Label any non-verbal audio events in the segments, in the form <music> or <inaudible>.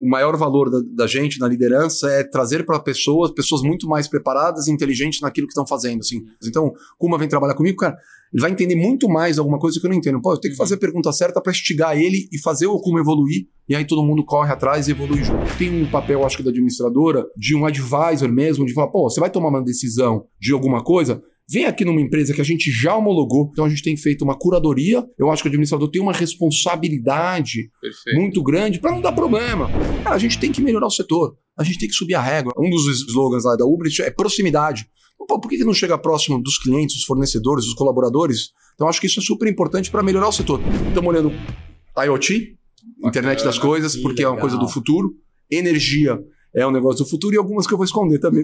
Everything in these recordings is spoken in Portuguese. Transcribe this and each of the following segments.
o maior valor da, da gente na liderança é trazer para pessoas, pessoas muito mais preparadas e inteligentes naquilo que estão fazendo. Assim. Então, Kuma vem trabalhar comigo, cara, ele vai entender muito mais alguma coisa que eu não entendo. Pô, eu tenho que fazer a pergunta certa para instigar ele e fazer o Kuma evoluir, e aí todo mundo corre atrás e evolui junto. Tem um papel, acho que, da administradora, de um advisor mesmo, de falar, pô, você vai tomar uma decisão de alguma coisa, Vem aqui numa empresa que a gente já homologou, então a gente tem feito uma curadoria. Eu acho que o administrador tem uma responsabilidade Perfeito. muito grande para não dar problema. Cara, a gente tem que melhorar o setor, a gente tem que subir a régua. Um dos slogans lá da Uber é proximidade. Pô, por que não chega próximo dos clientes, dos fornecedores, dos colaboradores? Então acho que isso é super importante para melhorar o setor. Estamos olhando IoT, internet das coisas, porque é uma coisa do futuro, energia é um negócio do futuro e algumas que eu vou esconder também.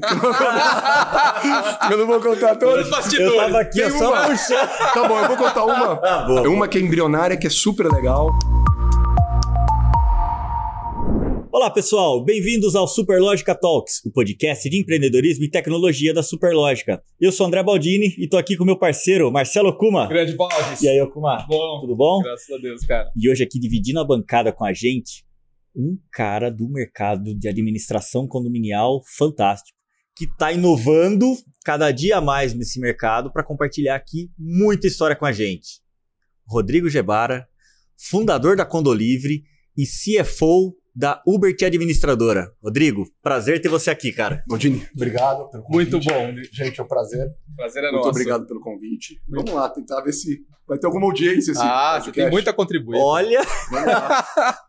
eu não vou contar <laughs> todas. Eu tava aqui Tem só uma. puxando. Tá bom, eu vou contar uma. <laughs> Tá bom. Uma que é embrionária, que é super legal. Olá pessoal, bem-vindos ao Superlógica Talks, o podcast de empreendedorismo e tecnologia da Superlógica. Eu sou André Baldini e tô aqui com meu parceiro Marcelo Kuma. Grande Baldes. E aí, Kuma? Bom. Tudo bom? Graças a Deus, cara. E hoje aqui dividindo a bancada com a gente, um cara do mercado de administração condominial fantástico, que está inovando cada dia mais nesse mercado para compartilhar aqui muita história com a gente. Rodrigo Gebara, fundador da Condolivre e CFO da Uber Administradora. Rodrigo, prazer ter você aqui, cara. Godini, obrigado pelo convite. Muito bom. Gente, é um prazer. Prazer é Muito nosso. obrigado pelo convite. Muito. Vamos lá, tentar ver se vai ter alguma audiência. Esse ah, você tem muito a contribuir. Olha, vamos,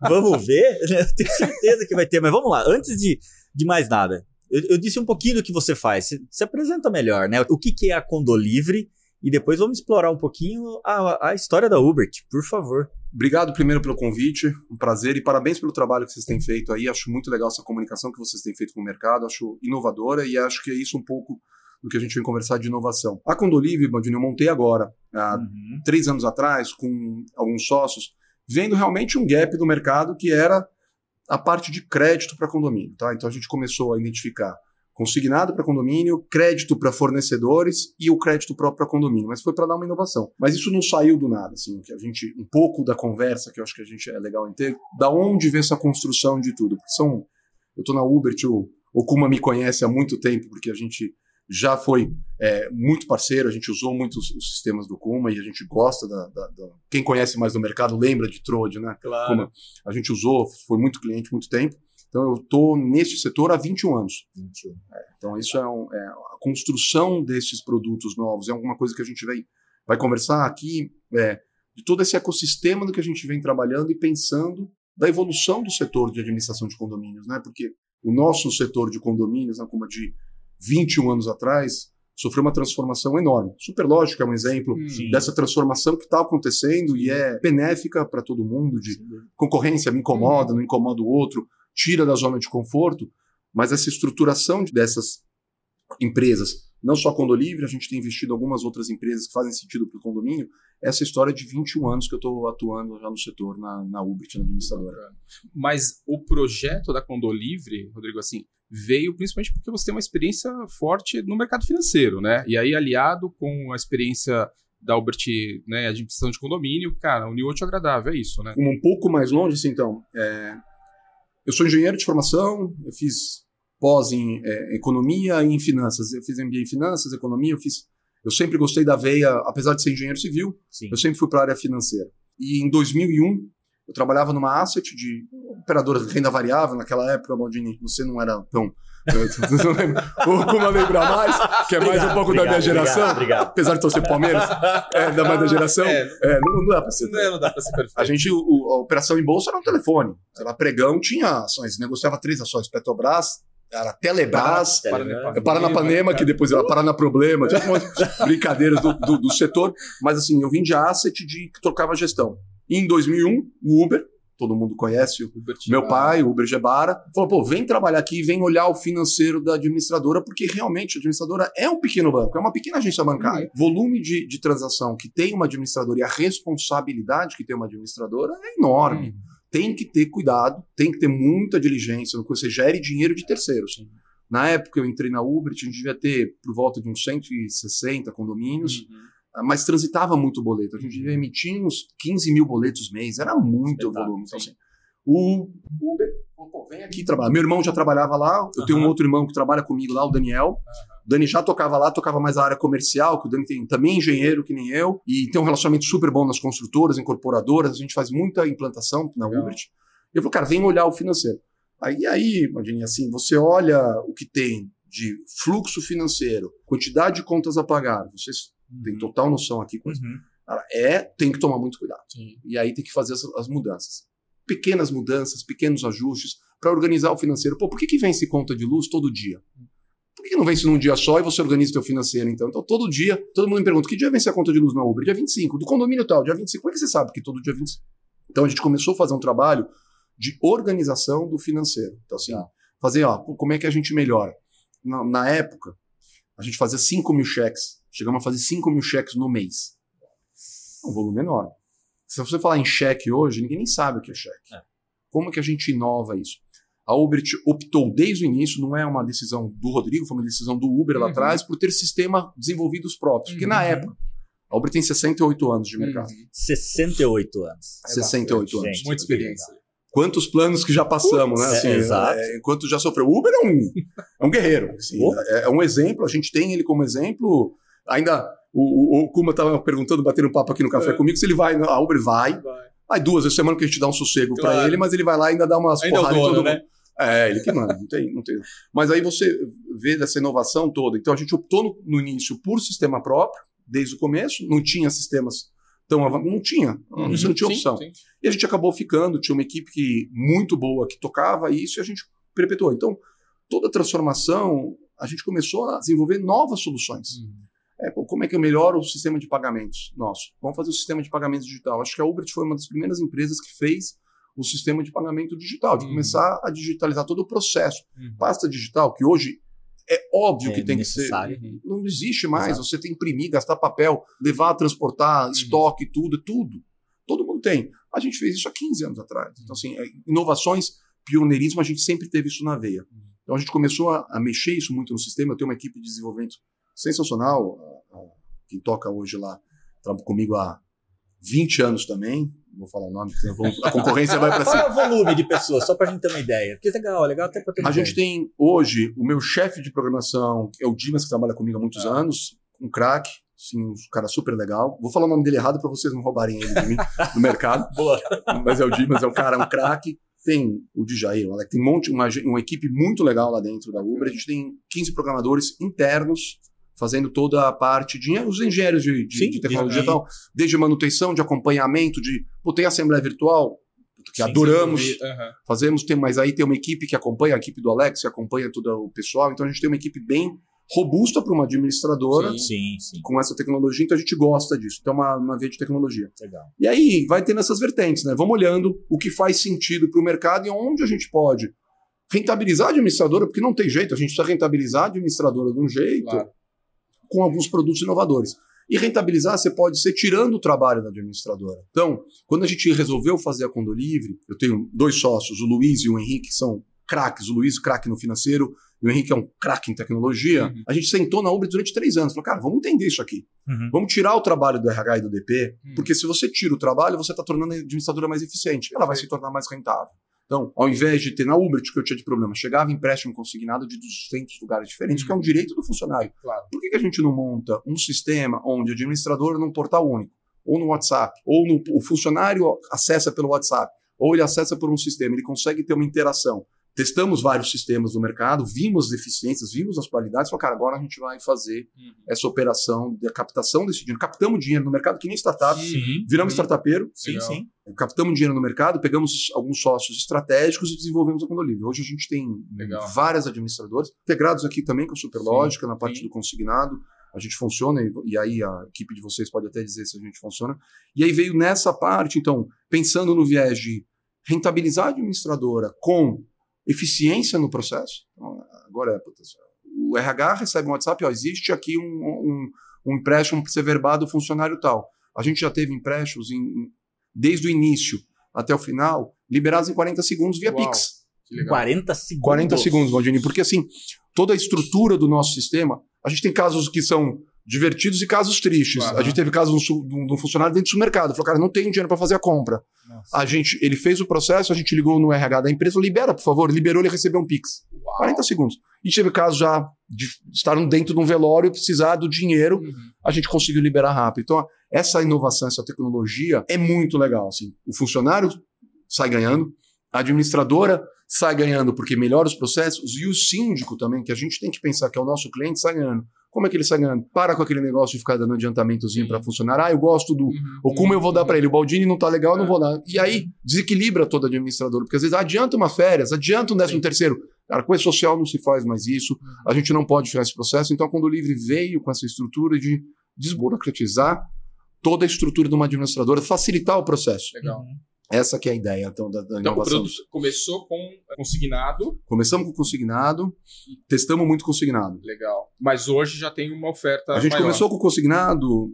<laughs> vamos ver. Eu tenho certeza que vai ter, mas vamos lá. Antes de, de mais nada, eu, eu disse um pouquinho do que você faz. Se, se apresenta melhor, né? O que, que é a Condolivre e depois vamos explorar um pouquinho a, a história da Uber, por favor. Obrigado primeiro pelo convite, um prazer e parabéns pelo trabalho que vocês têm feito aí. Acho muito legal essa comunicação que vocês têm feito com o mercado, acho inovadora e acho que é isso um pouco do que a gente vem conversar de inovação. A Condolive, Bandinho, eu montei agora, há uhum. três anos atrás, com alguns sócios, vendo realmente um gap do mercado que era a parte de crédito para condomínio. Tá? Então a gente começou a identificar consignado para condomínio, crédito para fornecedores e o crédito próprio para condomínio. Mas foi para dar uma inovação. Mas isso não saiu do nada, assim, que a gente um pouco da conversa que eu acho que a gente é legal em ter, da onde vem essa construção de tudo? Porque são eu estou na Uber, o, o Kuma me conhece há muito tempo, porque a gente já foi é, muito parceiro, a gente usou muito os, os, sistemas do Kuma e a gente gosta da, da, da, Quem conhece mais do mercado lembra de Trode, né? Claro. Kuma. A gente usou, foi muito cliente muito tempo. Então eu estou neste setor há 21 anos. 21. É, então isso é, um, é, a construção desses produtos novos, é alguma coisa que a gente vai, vai conversar aqui, é, de todo esse ecossistema do que a gente vem trabalhando e pensando da evolução do setor de administração de condomínios, né? Porque o nosso setor de condomínios, né, como de 21 anos atrás, sofreu uma transformação enorme. Superlógica é um exemplo Sim. dessa transformação que está acontecendo e é benéfica para todo mundo, de concorrência me incomoda, não incomoda o outro, tira da zona de conforto, mas essa estruturação dessas empresas, não só a Condolivre, a gente tem investido em algumas outras empresas que fazem sentido para o condomínio, essa história de 21 anos que eu estou atuando já no setor, na, na Ubit, na administradora. Mas o projeto da Condolivre, Rodrigo, assim, veio principalmente porque você tem uma experiência forte no mercado financeiro, né? E aí, aliado com a experiência da Ubert, né, administração de condomínio, cara, uniu útil agradável, é isso, né? Um pouco mais longe, assim, então, é... eu sou engenheiro de formação, eu fiz pós em é, economia e em finanças, eu fiz MBA em finanças, economia, eu fiz eu sempre gostei da veia, apesar de ser engenheiro civil, Sim. eu sempre fui para a área financeira. E em 2001, eu trabalhava numa asset de operadora de renda variável. Naquela época, Baldini, você não era tão. <laughs> Como lembrar mais, que é mais um pouco obrigado, da minha geração. Obrigado, obrigado. Apesar de torcer Palmeiras, é da mais da geração. É, é, não, não, dá para ser. Não, não dá para ser perfeito. A gente, o, a operação em bolsa era um telefone. Era pregão, tinha ações, negociava três ações: Petrobras, era Telebrás, Paranapanema, que depois era Paranaproblema, tinha brincadeiras do, do, do, setor. Mas assim, eu vim de asset de que trocava gestão. E em 2001, o Uber, todo mundo conhece, o meu pai, o Uber Gebara, falou: pô, vem trabalhar aqui, vem olhar o financeiro da administradora, porque realmente a administradora é um pequeno banco, é uma pequena agência bancária. Uhum. Volume de, de transação que tem uma administradora e a responsabilidade que tem uma administradora é enorme. Uhum tem que ter cuidado, tem que ter muita diligência no que você gere dinheiro de terceiros. Na época eu entrei na Uber, a gente devia ter por volta de uns 160 condomínios, uhum. Mas transitava muito boleto. A gente devia emitir uns 15 mil boletos mês, era muito volume. Então, assim, O Uber, pô, vem aqui trabalhar. Meu irmão já trabalhava lá, eu tenho um outro irmão que trabalha comigo lá, o Daniel. O Dani já tocava lá, tocava mais a área comercial, que o Dani tem também engenheiro que nem eu, e tem um relacionamento super bom nas construtoras, incorporadoras, a gente faz muita implantação na Legal. Uber. Eu falei, cara, vem olhar o financeiro. Aí, aí, Madini, assim, você olha o que tem de fluxo financeiro, quantidade de contas a pagar, vocês têm total noção aqui, coisa. Uhum. Cara, é, tem que tomar muito cuidado. Sim. E aí tem que fazer as, as mudanças. Pequenas mudanças, pequenos ajustes para organizar o financeiro. Pô, por que, que vence conta de luz todo dia? Por que, que não vence num dia só e você organiza o teu financeiro, então? Então, todo dia, todo mundo me pergunta, que dia vence a conta de luz na Uber? Dia 25. Do condomínio tal, dia 25. Como é que você sabe que todo dia 25? Então, a gente começou a fazer um trabalho de organização do financeiro. Então, assim, fazer, ó, como é que a gente melhora? Na, na época, a gente fazia 5 mil cheques. Chegamos a fazer 5 mil cheques no mês. É um volume enorme. Se você falar em cheque hoje, ninguém nem sabe o que é cheque. É. Como que a gente inova isso? A Uber optou desde o início, não é uma decisão do Rodrigo, foi uma decisão do Uber lá Uhum. atrás, por ter sistema desenvolvidos próprios. Porque na Uhum. época, a Uber tem 68 anos de mercado. Uhum. 68 anos. É 68 bastante, anos. gente. Muita experiência. Quantos planos que já passamos, né? Assim, é, exato. é, enquanto já sofreu. O Uber é um, é um guerreiro. assim, Oh. é, é um exemplo, a gente tem ele como exemplo. Ainda o, o, o Kuma estava perguntando, batendo um papo aqui no café É. comigo, se ele vai. A Uber vai. Vai. Aí duas vezes semana que a gente dá um sossego Claro. ele, mas ele vai lá e ainda dá umas Ainda é porradas em dono, todo né? mundo. É, ele que manda, não tem, não tem. Mas aí você vê dessa inovação toda. Então a gente optou no, no início por sistema próprio, desde o começo, não tinha sistemas tão avançados, não tinha, você não tinha Sim, opção. sim. E a gente acabou ficando, tinha uma equipe que, muito boa que tocava isso e a gente perpetuou. Então, toda a transformação, a gente começou a desenvolver novas soluções. É, pô, como é que eu melhoro o sistema de pagamentos nosso? Vamos fazer o sistema de pagamentos digital. Acho que a Uber foi uma das primeiras empresas que fez o sistema de pagamento digital, de Uhum. começar a digitalizar todo o processo. Uhum. Pasta digital, que hoje é óbvio É que tem que ser. Uhum. Não existe mais. Exato. Você tem que imprimir, gastar papel, levar, transportar, estoque, tudo, tudo. Todo mundo tem. A gente fez isso há 15 anos atrás. Então, assim, é, inovações, pioneirismo, a gente sempre teve isso na veia. Então, a gente começou a, a mexer isso muito no sistema. Eu tenho uma equipe de desenvolvimento sensacional. a- a- quem toca hoje lá, trabalha comigo há 20 anos também. Vou falar o nome, a concorrência vai para Qual cima. é o volume de pessoas? Só pra gente ter uma ideia. Porque é legal, é legal até pra ter uma A gente tem hoje o meu chefe de programação, que é o Dimas, que trabalha comigo há muitos Ah. anos, um craque, assim, um cara super legal. Vou falar o nome dele errado para vocês não roubarem ele de mim no mercado, <laughs> Boa. mas é o Dimas, é um cara, um craque. Tem o Djair, tem um monte, uma, uma equipe muito legal lá dentro da Uber. A gente tem 15 programadores internos fazendo toda a parte de os engenheiros de, de- Sim, de tecnologia e tal, desde manutenção, de acompanhamento, de pô, tem assembleia virtual, que Sim, adoramos Aham. fazemos, tem, mas aí tem uma equipe que acompanha, a equipe do Alex, que acompanha todo o pessoal, então a gente tem uma equipe bem robusta para uma administradora Sim. Sim, sim. com essa tecnologia, então a gente gosta disso, então é uma, uma via de tecnologia. Legal. E aí vai tendo essas vertentes, né? Vamos olhando o que faz sentido para o mercado e onde a gente pode rentabilizar a administradora, porque não tem jeito, a gente precisa rentabilizar a administradora de um jeito Claro. Com alguns produtos inovadores. E rentabilizar você pode ser tirando o trabalho da administradora. Então, quando a gente resolveu fazer a Condo Livre, eu tenho dois sócios, o Luiz e o Henrique, que são craques. O Luiz, craque no financeiro, e o Henrique é um craque em tecnologia. Uhum. A gente sentou na Uber durante três anos. Falou, cara, vamos entender isso aqui. Uhum. Vamos tirar o trabalho do RH e do DP, Hum. porque se você tira o trabalho, você está tornando a administradora mais eficiente. Ela vai se tornar mais rentável. Então, ao invés de ter na Uber, que eu tinha de problema, chegava empréstimo consignado de 200 lugares diferentes, Hum. que é um direito do funcionário. Claro. Por que, que a gente não monta um sistema onde o administrador num portal único, ou no WhatsApp, ou no, o funcionário acessa pelo WhatsApp, ou ele acessa por um sistema, ele consegue ter uma interação. Testamos vários sistemas no mercado, vimos as deficiências, vimos as qualidades, falou, cara, agora a gente vai fazer Uhum. essa operação da captação desse dinheiro. Captamos dinheiro no mercado que nem startup, Sim. viramos Uhum. startupeiro, Sim, Legal. sim. captamos dinheiro no mercado, pegamos alguns sócios estratégicos e desenvolvemos a Condolivre. Hoje a gente tem Legal. várias administradoras, integrados aqui também com a Superlógica, na parte sim. do consignado. A gente funciona, e, e aí a equipe de vocês pode até dizer se a gente funciona. E aí veio nessa parte, então, pensando no viés de rentabilizar a administradora com eficiência no processo. Então, agora, o RH recebe um WhatsApp, ó, existe aqui um, um, um empréstimo para ser verbado do funcionário tal. A gente já teve empréstimos em, desde o início até o final, liberados em 40 segundos via Uau. Pix. Que legal. 40 segundos. 40 segundos, Valdini, porque assim, toda a estrutura do nosso sistema, a gente tem casos que são divertidos e casos tristes. Aham. A gente teve casos de um, de um- funcionário dentro do mercado. Falou, cara, não tenho dinheiro para fazer a compra. Nossa. A gente, ele fez o processo, a gente ligou no RH da empresa, libera, por favor. Liberou, ele recebeu um Pix. 40 segundos. E teve caso já de estar dentro de um velório e precisar do dinheiro, Uhum. a gente conseguiu liberar rápido. Então, essa inovação, essa tecnologia é muito legal. Assim. O funcionário sai ganhando, a administradora sai ganhando porque melhora os processos, e o síndico também, que a gente tem que pensar que é o nosso cliente, sai ganhando. Como é que ele sai ganhando? Para com aquele negócio de ficar dando adiantamentozinho para funcionário. Ah, eu gosto do. Uhum. Ou como eu vou dar para ele? O Baldini não tá legal, eu não É. vou dar. E aí desequilibra todo administrador, porque às vezes adianta uma férias, adianta um décimo Sim. terceiro. Cara, com esse social não se faz mais isso. A gente não pode ficar esse processo. Então, quando o Livre veio com essa estrutura de desburocratizar toda a estrutura de uma administradora, facilitar o processo. Legal. Uhum. Essa que é a ideia então, da, da Então, inovação. produto começou com consignado, Começamos com consignado, testamos muito consignado. legal. Mas hoje já tem uma oferta A gente maior. começou com o consignado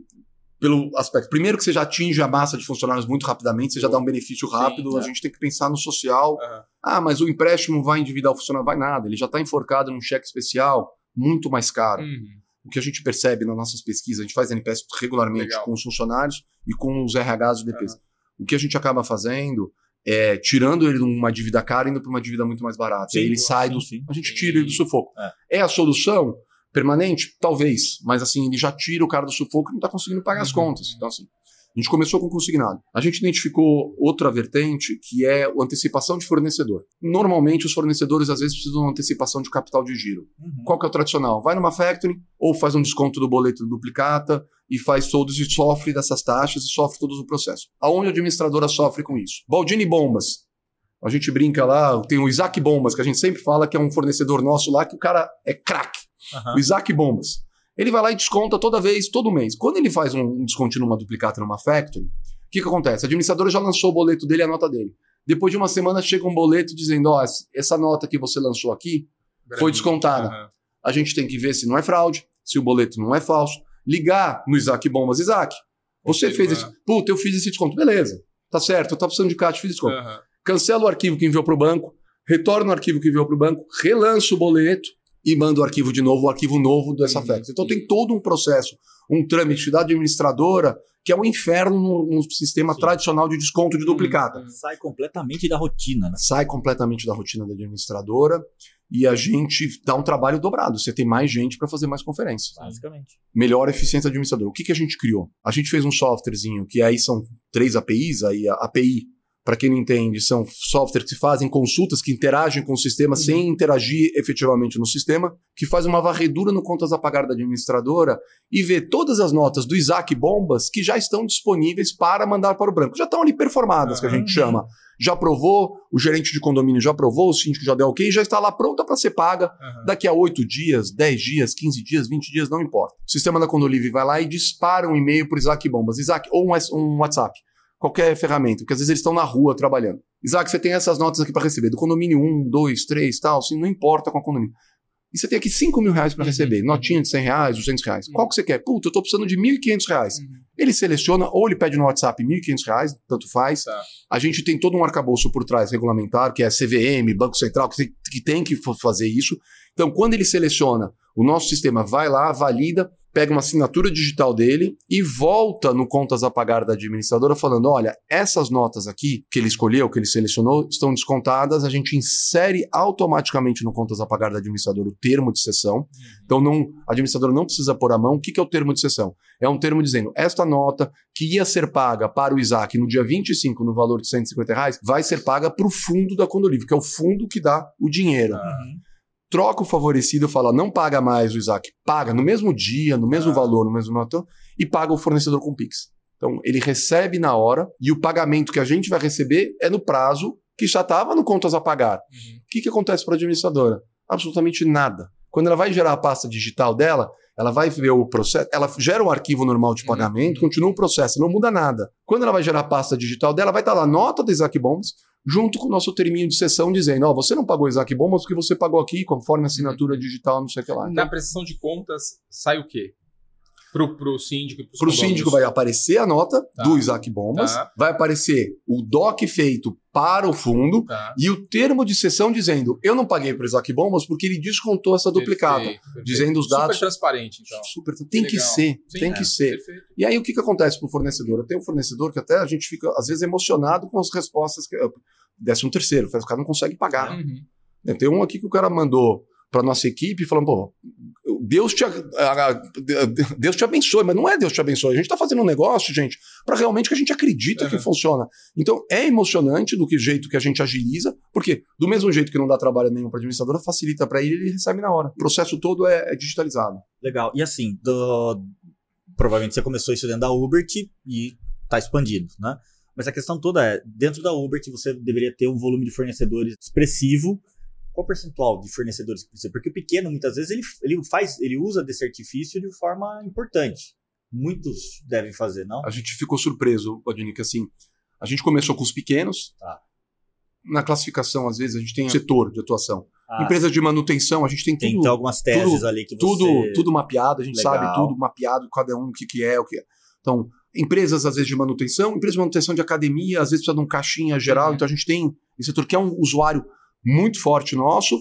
pelo aspecto. Primeiro que você já atinge a massa de funcionários muito rapidamente, você já dá um benefício Sim, rápido. a é. gente tem que pensar no social. Aham. Ah, mas o empréstimo vai endividar o funcionário? Vai nada. Ele já está enforcado num cheque especial muito mais caro. Uhum. O que a gente percebe nas nossas pesquisas, a gente faz NPS regularmente Legal. com os funcionários e com os RHs do DPs. O que a gente acaba fazendo é tirando ele de uma dívida cara indo para uma dívida muito mais barata. Sim, e aí ele sim, sai do. sim. A gente tira ele do sufoco. É. É. a solução permanente? Talvez. Mas assim, ele já tira o cara do sufoco e não está conseguindo pagar as Uhum. contas. Então, assim. A gente começou com consignado. A gente identificou outra vertente que é a antecipação de fornecedor. Normalmente, os fornecedores às vezes precisam de uma antecipação de capital de giro. Uhum. Qual que é o tradicional? Vai numa factory ou faz um desconto do boleto do duplicata e faz todos e sofre dessas taxas e sofre todo o processo. Aonde a administradora sofre com isso? Baldini Bombas. A gente brinca lá, tem o Isaac Bombas, que a gente sempre fala que é um fornecedor nosso lá, que o cara é craque. Aham. O Isaac Bombas. Ele vai lá e desconta toda vez, todo mês. Quando ele faz um desconto numa duplicata numa factory, o que, que acontece? A administradora já lançou o boleto dele e a nota dele. Depois de uma semana chega um boleto dizendo: ó, essa nota que você lançou aqui, Foi descontada. Aham. a gente tem que ver se não é fraude, se o boleto não é falso. Ligar no Isaac Bombas, Isaac, você fez esse. Puta, eu fiz esse desconto. Beleza, tá certo, eu tava precisando de caixa, fiz desconto. Aham. Cancela o arquivo que enviou para o banco, retorna o arquivo que enviou para o banco, relança o boleto e manda o arquivo de novo, o arquivo novo dessa Uhum. Então tem todo um processo, um trâmite da administradora, que é um inferno no, no sistema Sim. tradicional de desconto de duplicata. Uhum. Sai completamente da rotina, né? Sai completamente da rotina da administradora e a gente dá um trabalho dobrado. Você tem mais gente para fazer mais conferências. Basicamente. melhor eficiência do administrador. O que, que a gente criou? A gente fez um softwarezinho que aí são três APIs, aí a API, para quem não entende, são softwares que fazem consultas, que interagem com o sistema sem interagir efetivamente no sistema, que faz uma varredura no contas a pagar da administradora e vê todas as notas do Isaac Bombas que já estão disponíveis para mandar para o branco. Já estão ali performadas, que a gente Uhum. chama. Já aprovou, o gerente de condomínio já aprovou, o síndico já deu ok, já está lá pronta para ser paga Aham. Daqui a 8 dias, 10 dias, 15 dias, 20 dias, não importa. O sistema da Condolive vai lá e dispara um e-mail para Isaac Bombas. Isaac, ou um, um WhatsApp. Qualquer ferramenta, porque às vezes eles estão na rua trabalhando. Isaac, você tem essas notas aqui para receber. Do condomínio 1, 2, 3, tal, assim, não importa qual condomínio. E você tem aqui 5 mil reais para Uhum. receber. Notinha de 100 reais, 200 reais. Qual que você quer? Puta, eu tô precisando de 1.500 reais. Uhum. Ele seleciona, ou ele pede no WhatsApp 1.500 reais, tanto faz. Tá. A gente tem todo um arcabouço por trás regulamentar, que é CVM, Banco Central, que tem que, fazer isso. Então, quando ele seleciona, o nosso sistema vai lá, valida, pega uma assinatura digital dele e volta no contas a pagar da administradora falando: olha, essas notas aqui que ele escolheu, que ele selecionou, estão descontadas, a gente insere automaticamente no contas a pagar da administradora o termo de sessão. Então, não, a administradora não precisa pôr a mão. O que, que é o termo de sessão? É um termo dizendo: esta nota que ia ser paga para o Isaac no dia 25, no valor de 150 reais, vai ser paga para o fundo da Condolive, que é o fundo que dá o dinheiro. Uhum. Troca o favorecido, fala, não paga mais o Isaac, paga no mesmo dia, no mesmo Ah. valor, no mesmo nota, e paga o fornecedor com Pix. Então, ele recebe na hora e o pagamento que a gente vai receber é no prazo que já estava no contas a pagar. Uhum. O que, que acontece para a administradora? Absolutamente nada. Quando ela vai gerar a pasta digital dela, ela vai ver o processo, ela gera um arquivo normal de Uhum. pagamento, continua o processo, não muda nada. Quando ela vai gerar a pasta digital dela, vai estar lá nota do Isaac Bombs, junto com o nosso terminho de sessão dizendo: Ó, você não pagou Isaac Bombas porque você pagou aqui conforme a assinatura digital, não sei o que lá. Na prestação de contas, sai o quê? Pro, pro síndico. Para o síndico vai aparecer a nota Tá. do Isaac Bombas, Tá. vai aparecer o DOC feito para o fundo Tá. e o termo de sessão dizendo: eu não paguei para o Isaac Bombas porque ele descontou essa duplicata. Perfeito, perfeito. dizendo os dados. Super transparente, então. Super, tem que Legal. ser, Sim, tem é, que ser. Perfeito. E aí o que, que acontece pro fornecedor? Eu tenho um fornecedor que até a gente fica, às vezes, emocionado com as respostas que. Décimo terceiro, o cara não consegue pagar. Uhum. Né, Tem um aqui que o cara mandou para nossa equipe falando, pô, Deus te, Deus te abençoe, mas não é Deus te abençoe. A gente está fazendo um negócio, gente, para realmente que a gente acredita que Uhum. funciona. Então é emocionante do que jeito que a gente agiliza, porque do mesmo jeito que não dá trabalho nenhum para administradora, facilita para ele e ele recebe na hora. O processo todo é, é digitalizado. Legal. E assim, do- provavelmente você começou isso dentro da Ubert e está expandido, né? Mas a questão toda é, dentro da Ubert você deveria ter um volume de fornecedores expressivo. Qual percentual de fornecedores que precisa? Porque o pequeno, muitas vezes, ele, ele faz, ele usa desse artifício de forma importante. Muitos devem fazer, não? A gente ficou surpreso, Adini, que assim, a gente começou com os pequenos. Tá. Na classificação, às vezes, a gente tem setor de atuação. Ah, Empresas de manutenção, a gente tem tem tudo, então algumas teses tudo- ali que você... tudo, tudo mapeado, a gente Legal. sabe tudo mapeado, cada um o que, que é, o que é. Então, empresas, às vezes, de manutenção, empresas de manutenção de academia, às vezes precisa de um caixinha geral, Uhum. então a gente tem esse setor que é um usuário muito forte nosso.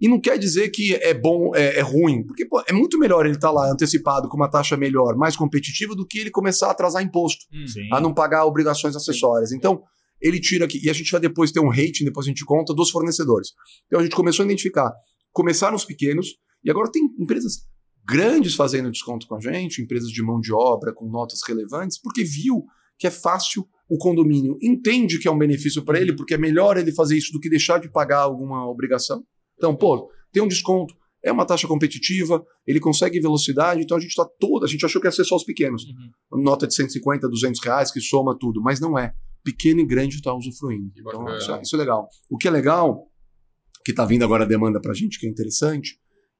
E não quer dizer que é bom, é, é ruim, porque pô, é muito melhor ele estar lá antecipado com uma taxa melhor, mais competitiva, do que ele começar a atrasar imposto Hum. Sim. a não pagar obrigações acessórias. Então, ele tira aqui, e a gente vai depois ter um rating, depois a gente conta, dos fornecedores. Então, a gente começou a identificar, começaram os pequenos, e agora tem empresas grandes fazendo desconto com a gente, empresas de mão de obra com notas relevantes, porque viu que é fácil o condomínio, entende que é um benefício para ele, porque é melhor ele fazer isso do que deixar de pagar alguma obrigação. Então, pô, tem um desconto, é uma taxa competitiva, ele consegue velocidade, então a gente está toda, a gente achou que ia ser só os pequenos Uhum. nota de 150, 200 reais que soma tudo, mas não é. Pequeno e grande está usufruindo. Que Então, isso, é- isso é legal. O que é legal, que está vindo agora a demanda para a gente, que é interessante,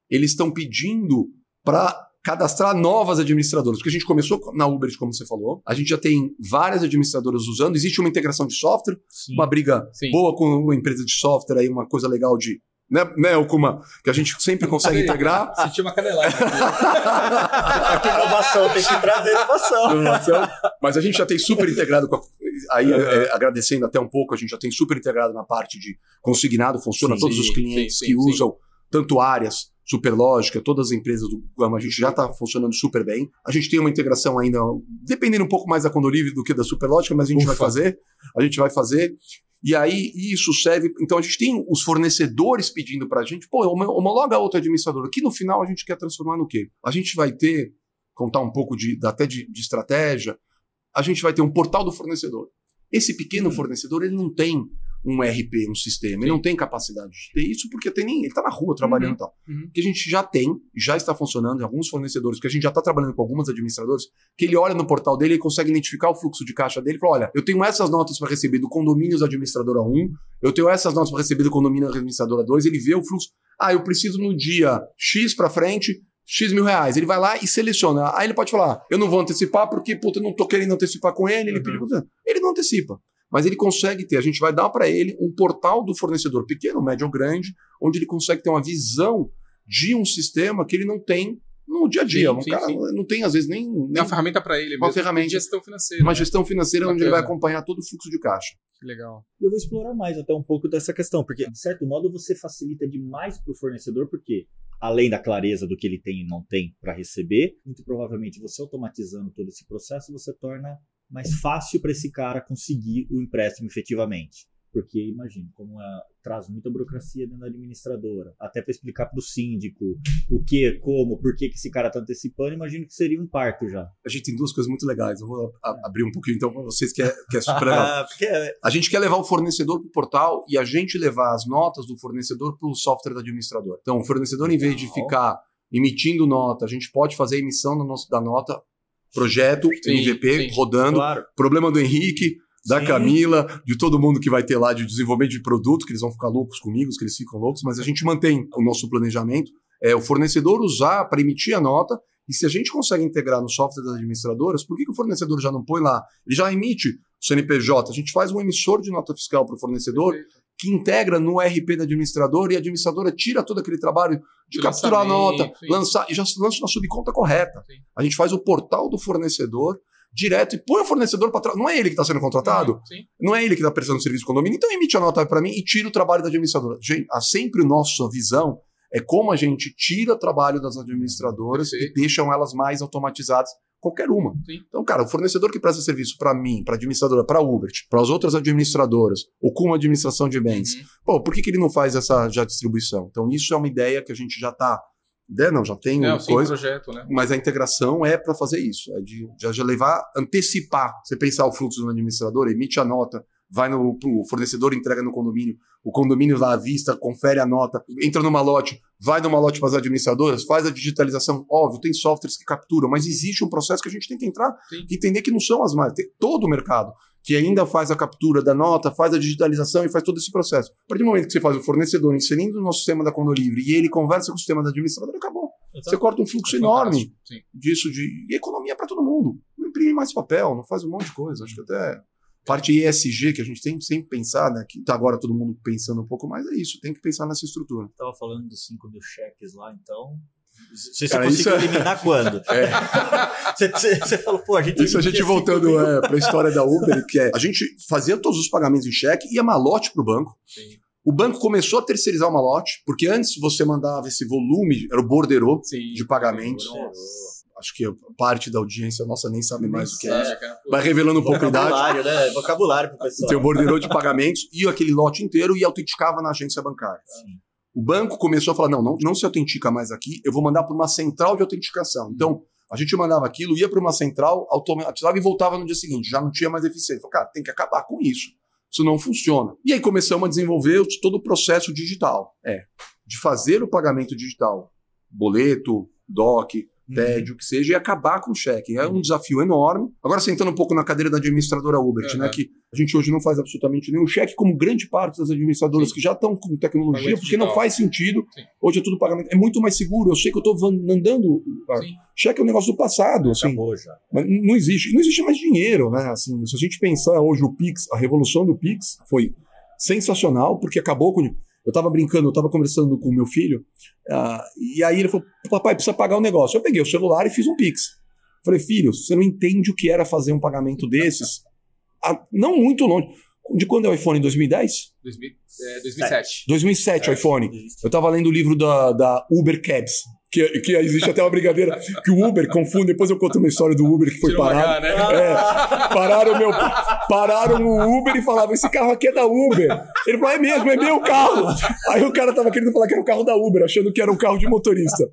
eles estão pedindo para cadastrar novas administradoras, porque a gente começou na Uber, como você falou, a gente já tem várias administradoras usando, existe uma integração de software, Sim. uma briga Sim. boa com uma empresa de software aí, uma coisa legal de, né, né Okuma, que a gente sempre consegue integrar. <laughs> Senti uma canelada. <laughs> Aqui inovação, tem que trazer inovação. inovação. Mas a gente já tem super integrado com a, aí é, agradecendo até um pouco, a gente já tem super integrado na parte de consignado, funciona Sim, todos sim, os clientes sim, que usam tanto áreas, Superlógica, todas as empresas do Gama, a gente já está funcionando super bem. A gente tem uma integração ainda, dependendo um pouco mais da Condolivre do que da Superlógica, mas a gente Ufa. vai fazer, a gente vai fazer. E aí isso serve, então a gente tem os fornecedores pedindo para a gente, pô, homo- homologa outra administradora, que no final a gente quer transformar no quê? A gente vai ter, contar um pouco de, até de, de estratégia, a gente vai ter um portal do fornecedor. Esse pequeno fornecedor, ele não tem um RP, um sistema, ele Sim. não tem capacidade de ter isso porque tem nem, ele está na rua trabalhando e tal. Uhum. O que a gente já tem, já está funcionando em alguns fornecedores, porque a gente já está trabalhando com alguns administradores, que ele olha no portal dele e consegue identificar o fluxo de caixa dele e fala: olha, eu tenho essas notas para receber do condomínios administradora 1, eu tenho essas notas para receber do condomínio administradora 2, ele vê o fluxo. Ah, eu preciso no dia X para frente. X mil reais. Ele vai lá e seleciona. Aí ele pode falar: eu não vou antecipar porque, puta, eu não tô querendo antecipar com ele. Ele Uhum. pediu. Ele não antecipa. Mas ele consegue ter, a gente vai dar para ele um portal do fornecedor pequeno, médio ou grande, onde ele consegue ter uma visão de um sistema que ele não tem no dia a dia. Sim, um sim, cara sim. não tem, às vezes, nem, É nem uma ferramenta para ele Uma mesmo. ferramenta. de gestão financeira. uma né? gestão financeira onde ele vai Bacana. acompanhar todo o fluxo de caixa. Que legal. E eu vou explorar mais até um pouco dessa questão, porque de certo modo você facilita demais para o fornecedor, porque além da clareza do que ele tem e não tem para receber, muito provavelmente você automatizando todo esse processo, você torna mais fácil para esse cara conseguir o empréstimo efetivamente. Porque imagina, como é, traz muita burocracia dentro da administradora, até para explicar para o síndico o que, como, por que, que esse cara está antecipando, imagino que seria um parto já. A gente tem duas coisas muito legais. Eu vou a- abrir um pouquinho então para vocês que é, que é super legal. <laughs> Ah, porque é- A gente quer levar o fornecedor para o portal e a gente levar as notas do fornecedor para o software do administrador. Então, o fornecedor, em vez de Legal. ficar emitindo nota, a gente pode fazer a emissão da nota, projeto, Sim, MVP, sim. rodando. claro. Problema do Henrique, da Sim. Camila, de todo mundo que vai ter lá de desenvolvimento de produto, que eles vão ficar loucos comigo, que eles ficam loucos, mas a gente mantém o nosso planejamento. É o fornecedor usar para emitir a nota. E se a gente consegue integrar no software das administradoras, por que, que o fornecedor já não põe lá? Ele já emite o CNPJ. A gente faz um emissor de nota fiscal para o fornecedor Perfeito. Que integra no RP da administradora e a administradora tira todo aquele trabalho de De capturar a nota, sim. lançar e já lança na subconta correta. Sim. A gente faz o portal do fornecedor direto e põe o fornecedor para trás. Não é ele que está sendo contratado? Uhum, Sim. Não é ele que está prestando serviço de condomínio, então emite a nota para mim e tira o trabalho da administradora. Gente, a sempre nossa visão é como a gente tira o trabalho das administradoras Perfeito. e deixam elas mais automatizadas, qualquer uma. Sim. Então, cara, o fornecedor que presta serviço para mim, para administradora, para Uber, para as outras administradoras, ou com uma administração de bens, Uhum. pô, por que, que ele não faz essa já distribuição? Então, isso é uma ideia que a gente já está. Não, já tem Não, coisa. projeto, né? Mas a integração é para fazer isso, é de já, já levar, antecipar. Você pensar o fluxo do administrador, emite a nota, vai no pro fornecedor, entrega no condomínio, o condomínio dá à vista, confere a nota, entra no malote, vai no malote para as administradoras, faz a digitalização. Óbvio, tem softwares que capturam, mas existe um processo que a gente tem que entrar Sim. e entender que não são as mais. Tem todo o mercado que ainda faz a captura da nota, faz a digitalização e faz todo esse processo. A partir do momento que você faz o fornecedor inserindo no nosso sistema da Condolivre e ele conversa com o sistema da administradora, acabou. Você corta um fluxo É enorme disso de e economia para todo mundo. Não imprime mais papel, não faz um monte de coisa. Acho que até parte ESG que a gente tem que sempre pensar, né? Que tá agora todo mundo pensando um pouco mais, é isso, tem que pensar nessa estrutura. Tava falando dos 5 mil cheques lá, então. Você, Cara, conseguiu isso é- eliminar quando? <laughs> Você, você falou, pô, a gente. Isso a gente voltando é, para a história da Uber, que é a gente fazia todos os pagamentos em cheque, ia malote para o banco. Sim. O banco começou a terceirizar o malote, porque antes você mandava esse volume, era o borderô Sim. de pagamentos. Nossa. Acho que parte da audiência nossa nem sabe mais o que é isso. cara. Vai revelando um pouco a idade. Vocabulário, né? Vocabulário pro pessoal. Tem o borderô de pagamentos e aquele lote inteiro e autenticava na agência bancária. Sim. O banco começou a falar: não, não, não se autentica mais aqui, eu vou mandar para uma central de autenticação. Então, a gente mandava aquilo, ia para uma central, automatizava e voltava no dia seguinte. Já não tinha mais eficiência. Falei, cara, tem que acabar com isso. Isso não funciona. E aí começamos a desenvolver todo o processo digital. É, de fazer o pagamento digital. Boleto, DOC, TED, o que seja, e acabar com o cheque. É um desafio enorme. Agora, sentando um pouco na cadeira da administradora Uber, né? Uhum. Que a gente hoje não faz absolutamente nenhum cheque, como grande parte das administradoras Sim. que já estão com tecnologia, porque não faz sentido. Sim. Hoje é tudo pagamento. É muito mais seguro. Eu sei que eu estou andando. Sim. Cheque é um negócio do passado. Assim, Acabou já. mas não existe. Não existe mais dinheiro, né? Assim, se a gente pensar hoje o Pix, a revolução do Pix foi sensacional, porque acabou com. Eu tava brincando, eu tava conversando com o meu filho, ah, e aí ele falou: Papai, precisa pagar um negócio. Eu peguei o celular e fiz um Pix. Falei, filho, você não entende o que era fazer um pagamento desses? Ah, não muito longe. De quando é o iPhone? 2010? 2000, é, 2007. 2007 o iPhone. Eu tava lendo o livro da, da Uber Cabs. Que, que existe até uma brincadeira que o Uber confunde. Depois eu conto uma história do Uber que foi Tirou parado. H, né? É, pararam, meu, pararam o Uber e falavam: esse carro aqui é da Uber. Ele falou: é mesmo, é meu carro. Aí o cara tava querendo falar que era o carro da Uber, achando que era um carro de motorista.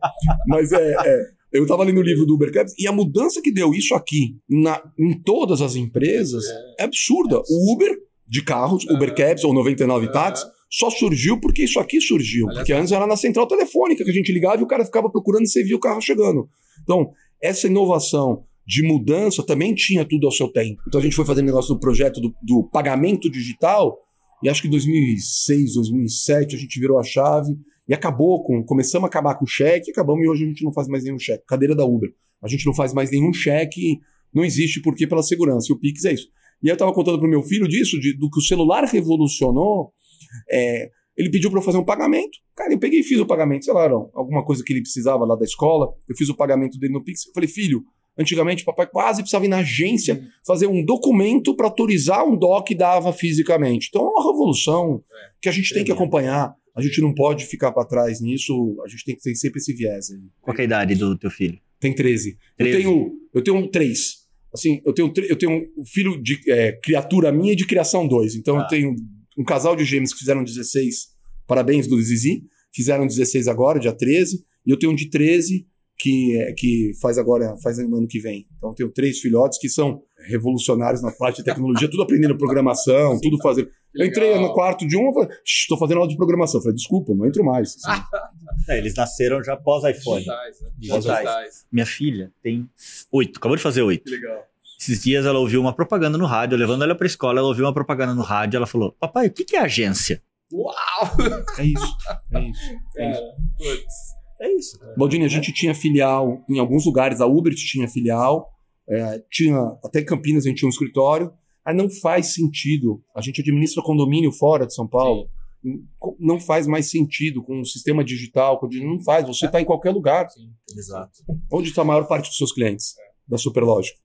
Mas é. é, eu tava lendo o livro do Uber Cabs e a mudança que deu isso aqui na, em todas as empresas é absurda. O Uber de carros, Uber Cabs ou 99 táxis, só surgiu porque isso aqui surgiu. Porque antes era na central telefônica que a gente ligava e o cara ficava procurando e você via o carro chegando. Então, essa inovação de mudança também tinha tudo ao seu tempo. Então a gente foi fazendo negócio do projeto do, do pagamento digital e acho que em 2006, 2007 a gente virou a chave e acabou com. Começamos a acabar com o cheque, acabamos e hoje a gente não faz mais nenhum cheque. Cadeira da Uber. A gente não faz mais nenhum cheque, não existe porque pela segurança. E o Pix é isso. E eu estava contando pro meu filho disso, de- do que o celular revolucionou. É, ele pediu para eu fazer um pagamento. Cara, eu peguei e fiz o pagamento, sei lá, era alguma coisa que ele precisava lá da escola. Eu fiz o pagamento dele no Pix. Eu falei, filho, antigamente papai quase precisava ir na agência fazer um documento para autorizar um DOC que dava fisicamente. Então é uma revolução que a gente tem que acompanhar. A gente não pode ficar para trás nisso. A gente tem que ter sempre esse viés. aí. Qual é a idade do teu filho? Tem 13. 13. Eu tenho, eu tenho três. Assim, eu tenho, eu tenho um filho de é, criatura minha e de criação dois. Então Tá. eu tenho um casal de gêmeos que fizeram 16. Parabéns do Zizi. Fizeram 16 agora, dia 13. E eu tenho um de 13 que, é, que faz agora, faz no ano que vem. Então eu tenho três filhotes que são revolucionários na parte de tecnologia, tudo aprendendo programação, tudo fazendo. Eu entrei no quarto de um e falei, estou fazendo aula de programação. Eu falei, desculpa, não entro mais. assim. <laughs> É, eles nasceram já pós iPhone. Digitais, né? Digitais. Digitais. Minha filha tem oito, acabou de fazer oito. Que legal. Esses dias ela ouviu uma propaganda no rádio, levando ela pra escola, ela ouviu uma propaganda no rádio, ela falou: Papai, o que, que é agência? Uau! É isso, é isso. É <laughs> isso. Putz. É isso. Baldini, a gente tinha filial em alguns lugares, a Uber tinha filial, é, tinha até em Campinas a gente tinha um escritório, aí não faz sentido. A gente administra condomínio fora de São Paulo. não faz mais sentido com o sistema digital, não faz, você está em qualquer lugar. Sim, exato. Onde está a maior parte dos seus clientes da Superlógica?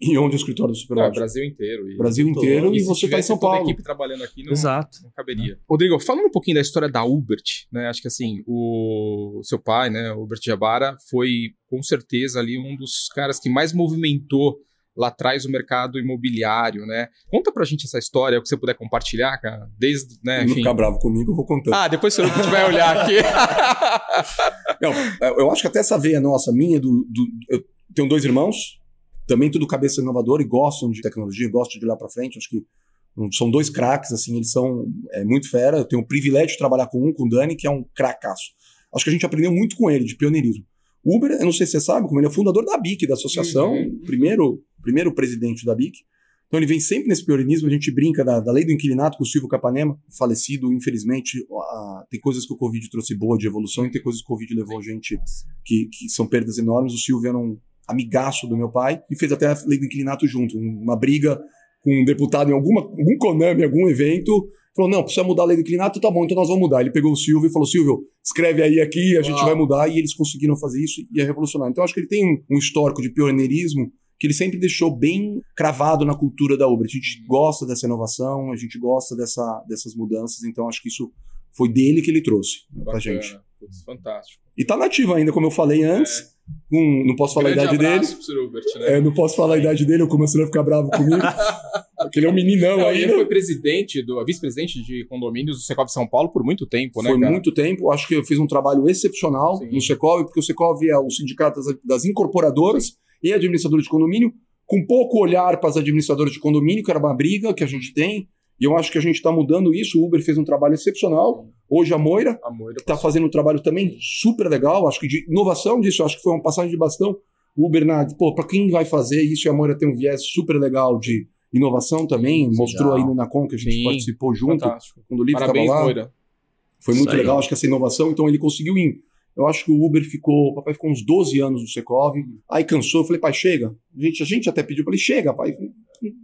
E onde o escritório do É, Superlógica? Brasil inteiro. E... Brasil Tô- inteiro e se você está em São toda a Paulo. equipe trabalhando aqui, não, Exato. não caberia. Rodrigo, falando um pouquinho da história da Ubert, né? Acho que assim, o seu pai, né, o Hubert Jabara, foi com certeza ali um dos caras que mais movimentou lá atrás o mercado imobiliário, né? Conta pra gente essa história, o que você puder compartilhar, cara, desde, né, Não enfim. ficar bravo comigo, eu vou contando. Ah, depois você vai olhar aqui. <laughs> Não, eu acho que até essa veia nossa, minha, do, do- eu tenho dois irmãos, também tudo cabeça inovadora e gostam de tecnologia, gostam de ir lá para frente. Acho que são dois craques, assim, eles são é, muito fera. Eu tenho o privilégio de trabalhar com um, com o Dani, que é um cracaço. Acho que a gente aprendeu muito com ele, de pioneirismo. O Uber, eu não sei se você sabe, como ele é fundador da BIC, da associação, Uhum. primeiro, primeiro presidente da BIC. Então ele vem sempre nesse pioneirismo, a gente brinca da, da lei do inquilinato com o Silvio Capanema, falecido, infelizmente. a- tem coisas que o Covid trouxe boa de evolução e tem coisas que o Covid levou a gente que, que são perdas enormes. O Silvio era um amigaço do meu pai e fez até a lei do inquilinato junto, uma briga com um deputado em alguma, algum Konami, algum evento. Falou, não, precisa mudar a lei do inquilinato, tá bom, então nós vamos mudar. Ele pegou o Silvio e falou, Silvio, escreve aí aqui, a gente Uau. vai mudar. E eles conseguiram fazer isso e é revolucionário. Então acho que ele tem um, um histórico de pioneirismo que ele sempre deixou bem cravado na cultura da Uber. A gente gosta dessa inovação, a gente gosta dessa, dessas mudanças, então acho que isso foi dele que ele trouxe pra Bacana. gente. Putz, fantástico. E tá nativo ainda, como eu falei antes. Com- não posso falar a Grande idade dele. Hubert, né? É, não posso falar a idade dele, eu começo a ficar bravo comigo. <laughs> porque ele é um meninão Não, aí. ele né? foi presidente, do, vice-presidente de condomínios do Secov São Paulo por muito tempo, né, Foi cara? muito tempo, acho que eu fiz um trabalho excepcional Sim. no Secov, porque o Secov é o sindicato das, das incorporadoras e administradores de condomínio, com pouco olhar para as administradoras de condomínio, que era uma briga que a gente tem, e eu acho que a gente está mudando isso. O Uber fez um trabalho excepcional. Hoje a Moira, está fazendo um trabalho também super legal, acho que de inovação disso, acho que foi uma passagem de bastão. O Uber, na, pô, para quem vai fazer isso, e a Moira tem um viés super legal de inovação também, Sim, mostrou legal. aí no Nacon que a gente Sim, participou junto, fantástico. quando o livro estava lá. Moira. Foi muito Isso aí. legal, acho que essa inovação, então ele conseguiu ir. Eu acho que o Uber ficou, o papai ficou uns 12 anos no Secov, aí cansou, eu falei, pai, chega. A gente, a gente até pediu, eu falei, chega, pai,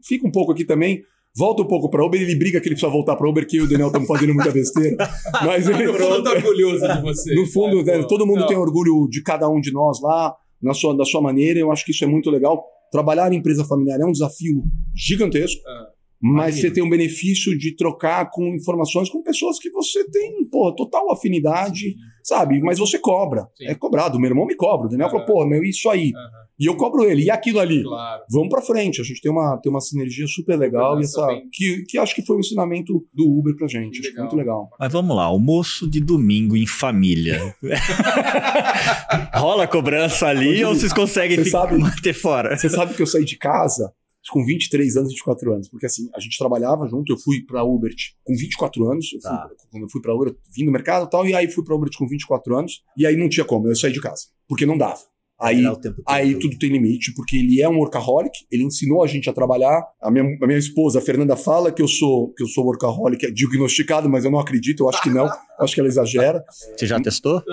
fica um pouco aqui também, volta um pouco para Uber, ele briga que ele precisa voltar para Uber, que eu e o Daniel estamos fazendo muita besteira. <laughs> Mas ele, <laughs> orgulhoso de você. no fundo, né, todo mundo Não, tem orgulho de cada um de nós lá, na sua, da sua maneira, eu acho que isso é muito legal. Trabalhar em empresa familiar é um desafio gigantesco, Ah, mas você tem o benefício de trocar com informações com pessoas que você tem, pô, total afinidade, sabe? Mas você cobra. Sim. É cobrado. Meu irmão me cobra. O Daniel falou, pô, meu, isso aí. aham, E eu cobro ele. E aquilo ali? Claro. Vamos pra frente. A gente tem uma, tem uma sinergia super legal e essa, que, que acho que foi um ensinamento do Uber pra gente. Acho que Legal. muito legal. Mas vamos lá, almoço de domingo em família. <laughs> Rola cobrança ali Ô, ou vocês conseguem você ficar- sabe- <laughs> manter fora? Você sabe que eu saí de casa com 23 anos, 24 anos. Porque assim, a gente trabalhava junto. Eu fui pra Uber com 24 anos. Eu fui- Tá. Quando eu fui pra Uber, eu vim do mercado e tal. E aí fui pra Uber com 24 anos. E aí não tinha como. Eu saí de casa. Porque não dava. Aí. Aí tudo tem limite, porque ele é um workaholic, ele ensinou a gente a trabalhar. A minha, a minha esposa, a Fernanda, fala que eu sou que eu sou workaholic, é diagnosticado, mas eu não acredito, eu acho que não. <laughs> acho que ela exagera. Você já testou? <laughs>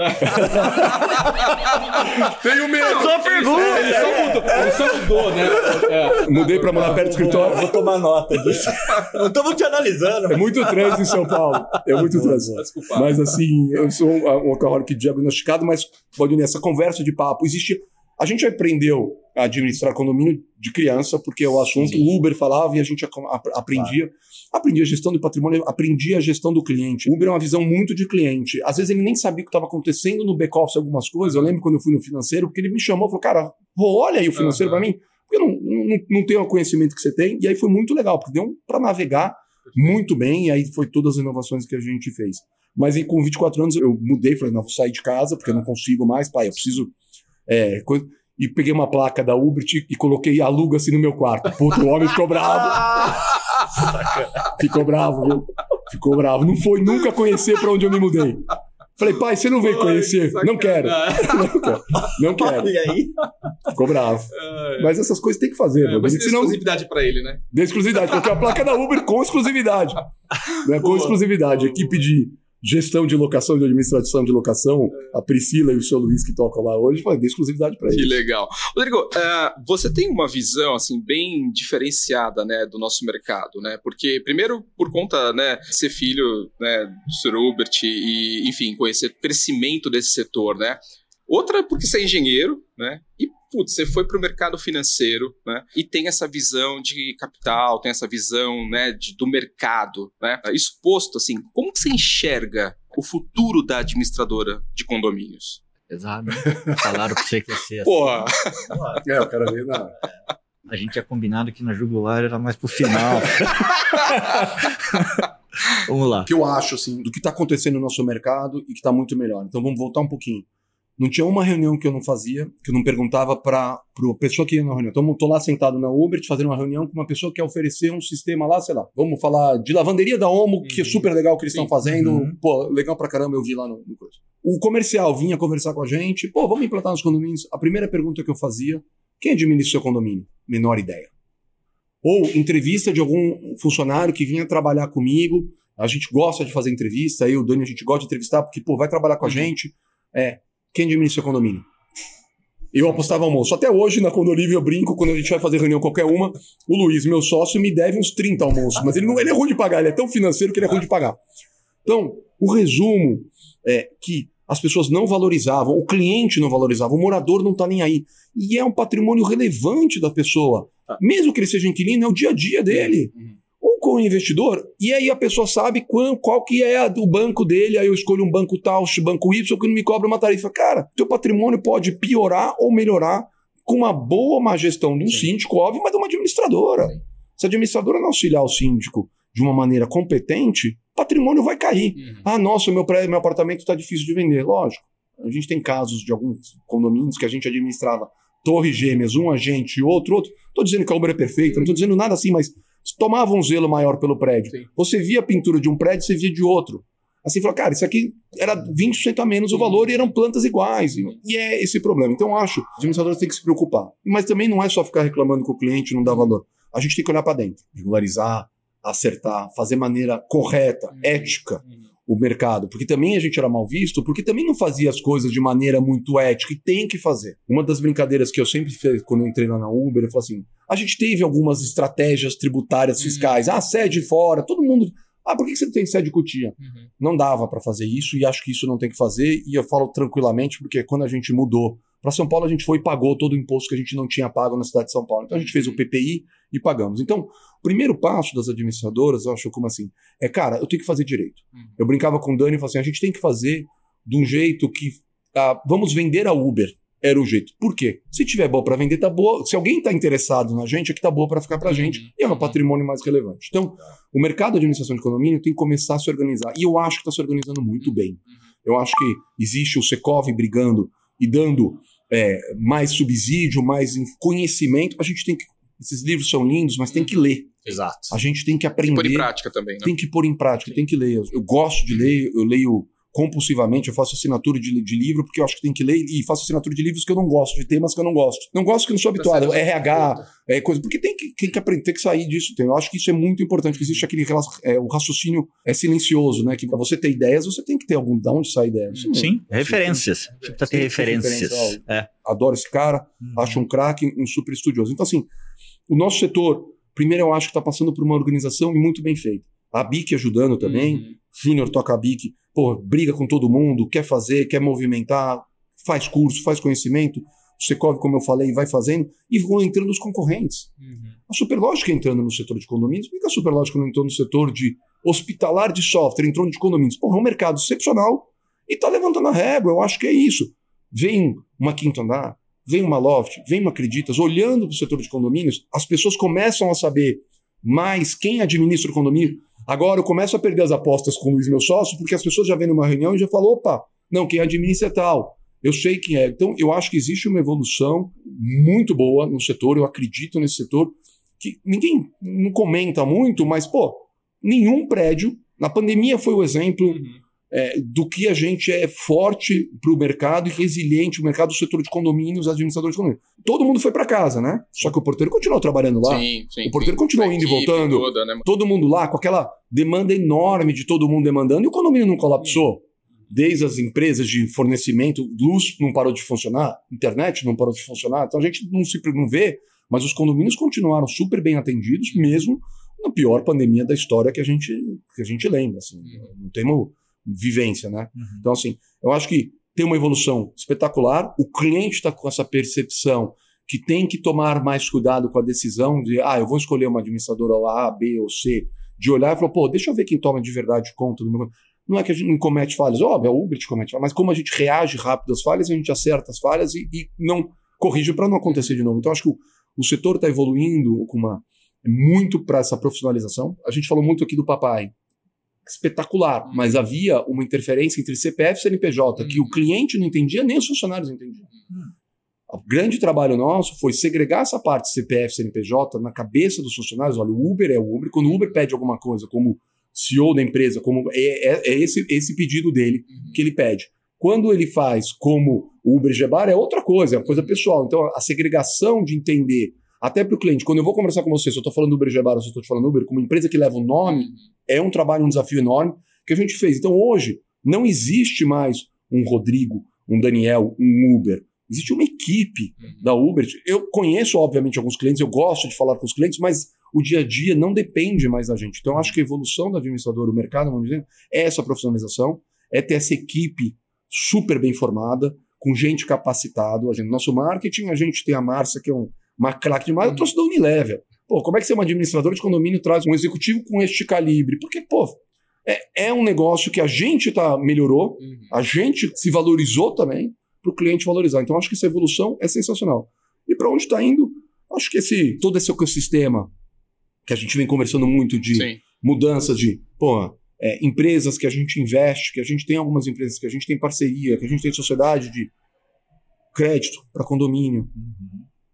Tenho medo! Só pergunta! Ele só mudou, ele só mudou, né? É. Mudei pra morar perto do escritório. Vou tomar nota disso. Não estamos te analisando. É muito trânsito em São Paulo. É muito trânsito. Desculpa. Mas assim, eu sou um um workaholic diagnosticado, mas pode unir essa conversa de papo. Existe. A gente aprendeu a administrar condomínio de criança, porque o assunto o Uber falava e a gente ac- ap- Aprendia a gestão do patrimônio, aprendia a gestão do cliente. Uber é uma visão muito de cliente. Às vezes ele nem sabia o que estava acontecendo no back-office, algumas coisas. Eu lembro quando eu fui no financeiro, porque ele me chamou e falou: Cara, olha aí o financeiro Aham. para mim. Porque eu não, não, não tenho o conhecimento que você tem. E aí foi muito legal, porque deu para navegar muito bem, e aí foi todas as inovações que a gente fez. Mas e com 24 anos eu mudei, falei, não, vou sair de casa, porque eu não consigo mais, pai, eu preciso. É, coisa- e peguei uma placa da Uber e coloquei aluga-se no meu quarto. Puto, o homem ficou bravo. <laughs> ficou bravo, viu? Ficou bravo. Não foi nunca conhecer pra onde eu me mudei. Falei, pai, você não veio conhecer? Não quero. Não quero. Não quero. E aí? Ficou bravo. É, Mas essas coisas tem que fazer, é, mas Porque tem senão, exclusividade pra ele, né? Dê exclusividade. Coloquei a placa da Uber com exclusividade. Né, com exclusividade. Equipe de gestão de locação, de administração de locação, a Priscila e o seu Luiz que tocam lá hoje, vai dar exclusividade para eles. Que legal. Rodrigo, uh, você tem uma visão assim bem diferenciada, né, do nosso mercado, né? Porque primeiro por conta, né, de ser filho, né, do Sr. Hubert e, enfim, conhecer o crescimento desse setor, né? Outra porque você é engenheiro, né? E putz, você foi para o mercado financeiro, né? E tem essa visão de capital, tem essa visão, né, de, do mercado, né? Exposto assim, como que você enxerga o futuro da administradora de condomínios? Pesado. Falaram pra você que ia ser assim. Porra! É, o cara veio na. A gente tinha combinado que na jugular era mais pro final. <laughs> vamos lá. O que eu acho, assim, do que está acontecendo no nosso mercado e que está muito melhor. Então vamos voltar um pouquinho. Não tinha uma reunião que eu não fazia, que eu não perguntava para a pessoa que ia na reunião. Então, eu tô lá sentado na Uber, fazendo uma reunião com uma pessoa que quer oferecer um sistema lá, sei lá. Vamos falar de lavanderia da Omo, uhum. que é uhum. super legal o que eles estão fazendo. Uhum. Pô, legal pra caramba, eu vi lá no, no coisa. O comercial vinha conversar com a gente. Pô, vamos implantar nos condomínios. A primeira pergunta que eu fazia, quem administra o seu condomínio? Menor ideia. Ou entrevista de algum funcionário que vinha trabalhar comigo. A gente gosta de fazer entrevista, eu o Dani a gente gosta de entrevistar, porque, pô, vai trabalhar com a uhum. gente. É, quem administra o condomínio? Eu apostava almoço. Até hoje, na Condolívia, eu brinco, quando a gente vai fazer reunião qualquer uma, o Luiz, meu sócio, me deve uns 30 almoços. Mas ele, não, ele é ruim de pagar, ele é tão financeiro que ele é ruim de pagar. Então, o resumo é que as pessoas não valorizavam, o cliente não valorizava, o morador não está nem aí. E é um patrimônio relevante da pessoa. Tá. Mesmo que ele seja inquilino, é o dia a dia dele. Uhum com o investidor, e aí a pessoa sabe qual, qual que é o banco dele, aí eu escolho um banco tal, banco Y, que não me cobra uma tarifa. Cara, teu patrimônio pode piorar ou melhorar com uma boa má gestão de um Sim. síndico, óbvio, mas de uma administradora. Sim. Se a administradora não auxiliar o síndico de uma maneira competente, o patrimônio vai cair. Uhum. Ah, nossa, meu, prédio, meu apartamento está difícil de vender. Lógico. A gente tem casos de alguns condomínios que a gente administrava torre gêmeas, um agente e outro, outro. Estou dizendo que a obra é perfeita, não estou dizendo nada assim, mas tomava um zelo maior pelo prédio. Sim. Você via a pintura de um prédio, você via de outro. Assim, falou, cara, isso aqui era 20% a menos o valor e eram plantas iguais. E é esse problema. Então, eu acho que os administradores têm que se preocupar. Mas também não é só ficar reclamando que o cliente não dá valor. A gente tem que olhar para dentro, regularizar, acertar, fazer maneira correta, uhum. ética uhum. O mercado. Porque também a gente era mal visto, porque também não fazia as coisas de maneira muito ética e tem que fazer. Uma das brincadeiras que eu sempre fiz quando eu entrei lá na Uber, eu falei assim: a gente teve algumas estratégias tributárias fiscais. Uhum. Ah, sede fora, todo mundo. Ah, por que você não tem sede Cotia? Uhum. Não dava para fazer isso e acho que isso não tem que fazer. E eu falo tranquilamente, porque quando a gente mudou para São Paulo, a gente foi e pagou todo o imposto que a gente não tinha pago na cidade de São Paulo. Então a gente fez o PPI e pagamos. Então, o primeiro passo das administradoras, eu acho como assim, é, cara, eu tenho que fazer direito. Uhum. Eu brincava com o Dani e falava assim: a gente tem que fazer de um jeito que. Ah, vamos vender a Uber era o jeito. Por quê? Se tiver boa para vender, tá boa. Se alguém está interessado na gente, é que tá boa para ficar para a gente. Uhum. E é um patrimônio mais relevante. Então, o mercado de administração de condomínio tem que começar a se organizar. E eu acho que está se organizando muito bem. Uhum. Eu acho que existe o Secov brigando e dando é, mais subsídio, mais conhecimento. A gente tem que. Esses livros são lindos, mas tem que ler. Exato. A gente tem que aprender. Tem que pôr em prática também, né? Tem que pôr em prática, Sim. tem que ler. Eu gosto de ler, eu leio compulsivamente, eu faço assinatura de, de, livro porque eu acho que tem que ler e faço assinatura de livros que eu não gosto, de temas que eu não gosto. Não gosto que não sou habituado, RH, é coisa, porque tem que, tem que aprender, tem que sair disso. Tem. Eu acho que isso é muito importante, que existe aquele é, o raciocínio é silencioso, né? Que para você ter ideias, você tem que ter algum de onde sair ideias. Sim, referências. Tem, precisa ter referências. referências. É. Adoro esse cara, uhum. acho um craque, um super estudioso. Então, assim, o nosso setor, primeiro eu acho que está passando por uma organização muito bem feita. A BIC ajudando também, uhum. Júnior toca a BIC pô, briga com todo mundo, quer fazer, quer movimentar, faz curso, faz conhecimento. O Secov, como eu falei, vai fazendo e vão entrando os concorrentes. Uhum. A Superlógica entrando no setor de condomínios, por que a Superlógica não entrou no setor de hospitalar de software, entrou no de condomínios? Porra, é um mercado excepcional e está levantando a régua, eu acho que é isso. Vem uma quinta andar, vem uma loft, vem uma acreditas, olhando para o setor de condomínios, as pessoas começam a saber mais quem administra o condomínio, Agora eu começo a perder as apostas com o Luiz, meu sócio, porque as pessoas já vêm numa reunião e já falam: opa, não, quem administra é tal. Eu sei quem é. Então, eu acho que existe uma evolução muito boa no setor, eu acredito nesse setor, que ninguém não comenta muito, mas, pô, nenhum prédio, na pandemia foi o exemplo, uhum. É, do que a gente é forte para o mercado e resiliente, o mercado do setor de condomínios, administradores de condomínios. Todo mundo foi para casa, né? Só que o porteiro continuou trabalhando lá. Sim, sim. o porteiro sim. continuou indo e voltando. toda, né? Todo mundo lá com aquela demanda enorme de todo mundo demandando e o condomínio não colapsou. Desde as empresas de fornecimento, luz não parou de funcionar, internet não parou de funcionar. Então a gente não se não vê, mas os condomínios continuaram super bem atendidos, mesmo na pior pandemia da história que a gente, que a gente lembra. Assim, não temos vivência, né? Então, assim, eu acho que tem uma evolução espetacular. O cliente está com essa percepção que tem que tomar mais cuidado com a decisão de, ah, eu vou escolher uma administradora A, B ou C, de olhar e falar, pô, deixa eu ver quem toma de verdade conta do meu. Não é que a gente não comete falhas, óbvio, é o Uber que comete falhas, mas como a gente reage rápido às falhas, a gente acerta as falhas e, e não corrige para não acontecer de novo. Então, acho que o, o setor está evoluindo com uma muito para essa profissionalização. A gente falou muito aqui do papai. Espetacular, Uhum. mas havia uma interferência entre CPF e CNPJ, que o Uhum. cliente não entendia, nem os funcionários entendiam. O grande trabalho nosso foi segregar essa parte CPF CNPJ na cabeça dos funcionários. Olha, o Uber é o Uber. Quando o Uber pede alguma coisa, como CEO da empresa, como é, é- é esse, esse pedido dele Uhum. que ele pede. Quando ele faz como o Uber Gebar, é outra coisa, é uma coisa pessoal. Então, a segregação de entender, até para o cliente, quando eu vou conversar com você, se eu estou falando Uber Gebar ou se eu estou te falando Uber, como empresa que leva o nome, é um trabalho, um desafio enorme que a gente fez. Então, hoje, não existe mais um Rodrigo, um Daniel, um Uber. Existe uma equipe Uhum. da Uber. Eu conheço, obviamente, alguns clientes, eu gosto de falar com os clientes, mas o dia a dia não depende mais da gente. Então, eu acho que a evolução do administrador, o mercado, vamos dizer, é essa profissionalização, é ter essa equipe super bem formada, com gente capacitada. A gente, nosso marketing, a gente tem a Márcia, que é um, uma craque demais, eu trouxe da Unilever. Pô, como é que você é uma administradora de condomínio traz um executivo com este calibre? Porque, pô, é, é um negócio que a gente tá, melhorou, Uhum. a gente se valorizou também para o cliente valorizar. Então, acho que essa evolução é sensacional. E para onde está indo? Acho que esse todo esse ecossistema que a gente vem conversando muito de Sim. mudanças de pô, é, empresas que a gente investe, que a gente tem algumas empresas que a gente tem parceria, que a gente tem sociedade de crédito para condomínio,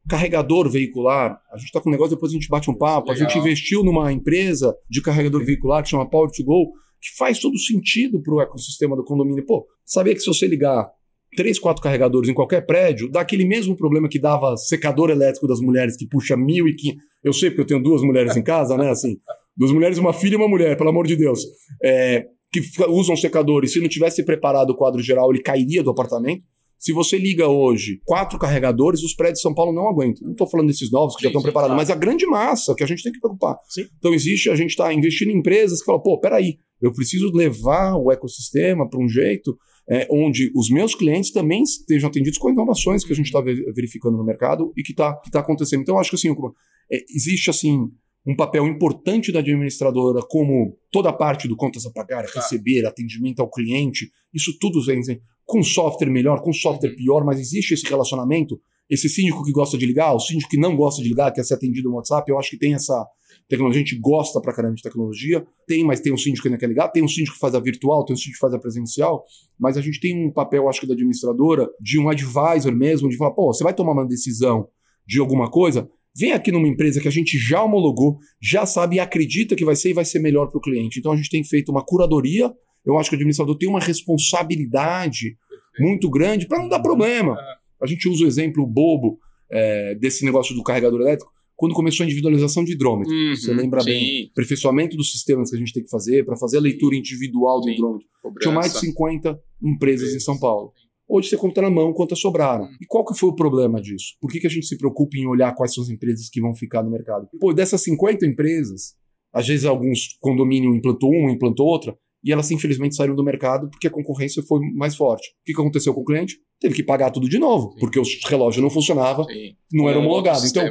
carregador veicular. A gente está com um negócio, depois a gente bate um papo. A Legal. gente investiu numa empresa de carregador veicular que chama Power to Go, que faz todo sentido para o ecossistema do condomínio. Pô, sabia que se você ligar três, quatro carregadores em qualquer prédio, dá aquele mesmo problema que dava secador elétrico das mulheres que puxa 1.500. Eu sei porque eu tenho duas mulheres em casa, né? Assim, duas mulheres, uma filha e uma mulher, pelo amor de Deus. É, que usam secador e se não tivesse preparado o quadro geral, ele cairia do apartamento. Se você liga hoje quatro carregadores, os prédios de São Paulo não aguentam. Não estou falando desses novos que já Sim, estão sim, preparados, claro. mas a grande massa que a gente tem que preocupar. Sim. Então existe, a gente está investindo em empresas que falam, pô, peraí, eu preciso levar o ecossistema para um jeito é, onde os meus clientes também estejam atendidos com inovações que a gente está verificando no mercado e que está tá acontecendo. Então, acho que assim, é, existe assim um papel importante da administradora, como toda a parte do contas a pagar, receber, atendimento ao cliente, isso tudo vem vem com software melhor, com software pior, mas existe esse relacionamento. Esse síndico que gosta de ligar, o síndico que não gosta de ligar, quer ser atendido no WhatsApp, eu acho que tem essa tecnologia, a gente gosta pra caramba de tecnologia, tem, mas tem um síndico que não quer ligar, tem um síndico que faz a virtual, tem um síndico que faz a presencial, mas a gente tem um papel, acho que da administradora, de um advisor mesmo, de falar, pô, você vai tomar uma decisão de alguma coisa, vem aqui numa empresa que a gente já homologou, já sabe e acredita que vai ser e vai ser melhor para o cliente. Então a gente tem feito uma curadoria. Eu acho que o administrador tem uma responsabilidade muito grande para não dar problema. A gente usa o exemplo bobo é, desse negócio do carregador elétrico quando começou a individualização de hidrômetro. Uhum, Você lembra sim. bem? Aperfeiçoamento dos sistemas que a gente tem que fazer para fazer a leitura individual do Sim. hidrômetro. Cobrança. Tinha mais de 50 empresas em São Paulo. Hoje você conta na mão quantas sobraram. E qual que foi o problema disso? Por que, que a gente se preocupa em olhar quais são as empresas que vão ficar no mercado? Pô, dessas 50 empresas, às vezes alguns condomínio implantou uma, implantou outra, e elas infelizmente saíram do mercado porque a concorrência foi mais forte. O que, aconteceu com o cliente? Teve que pagar tudo de novo, Sim. porque o relógio não funcionava, Sim. não era homologado. Então,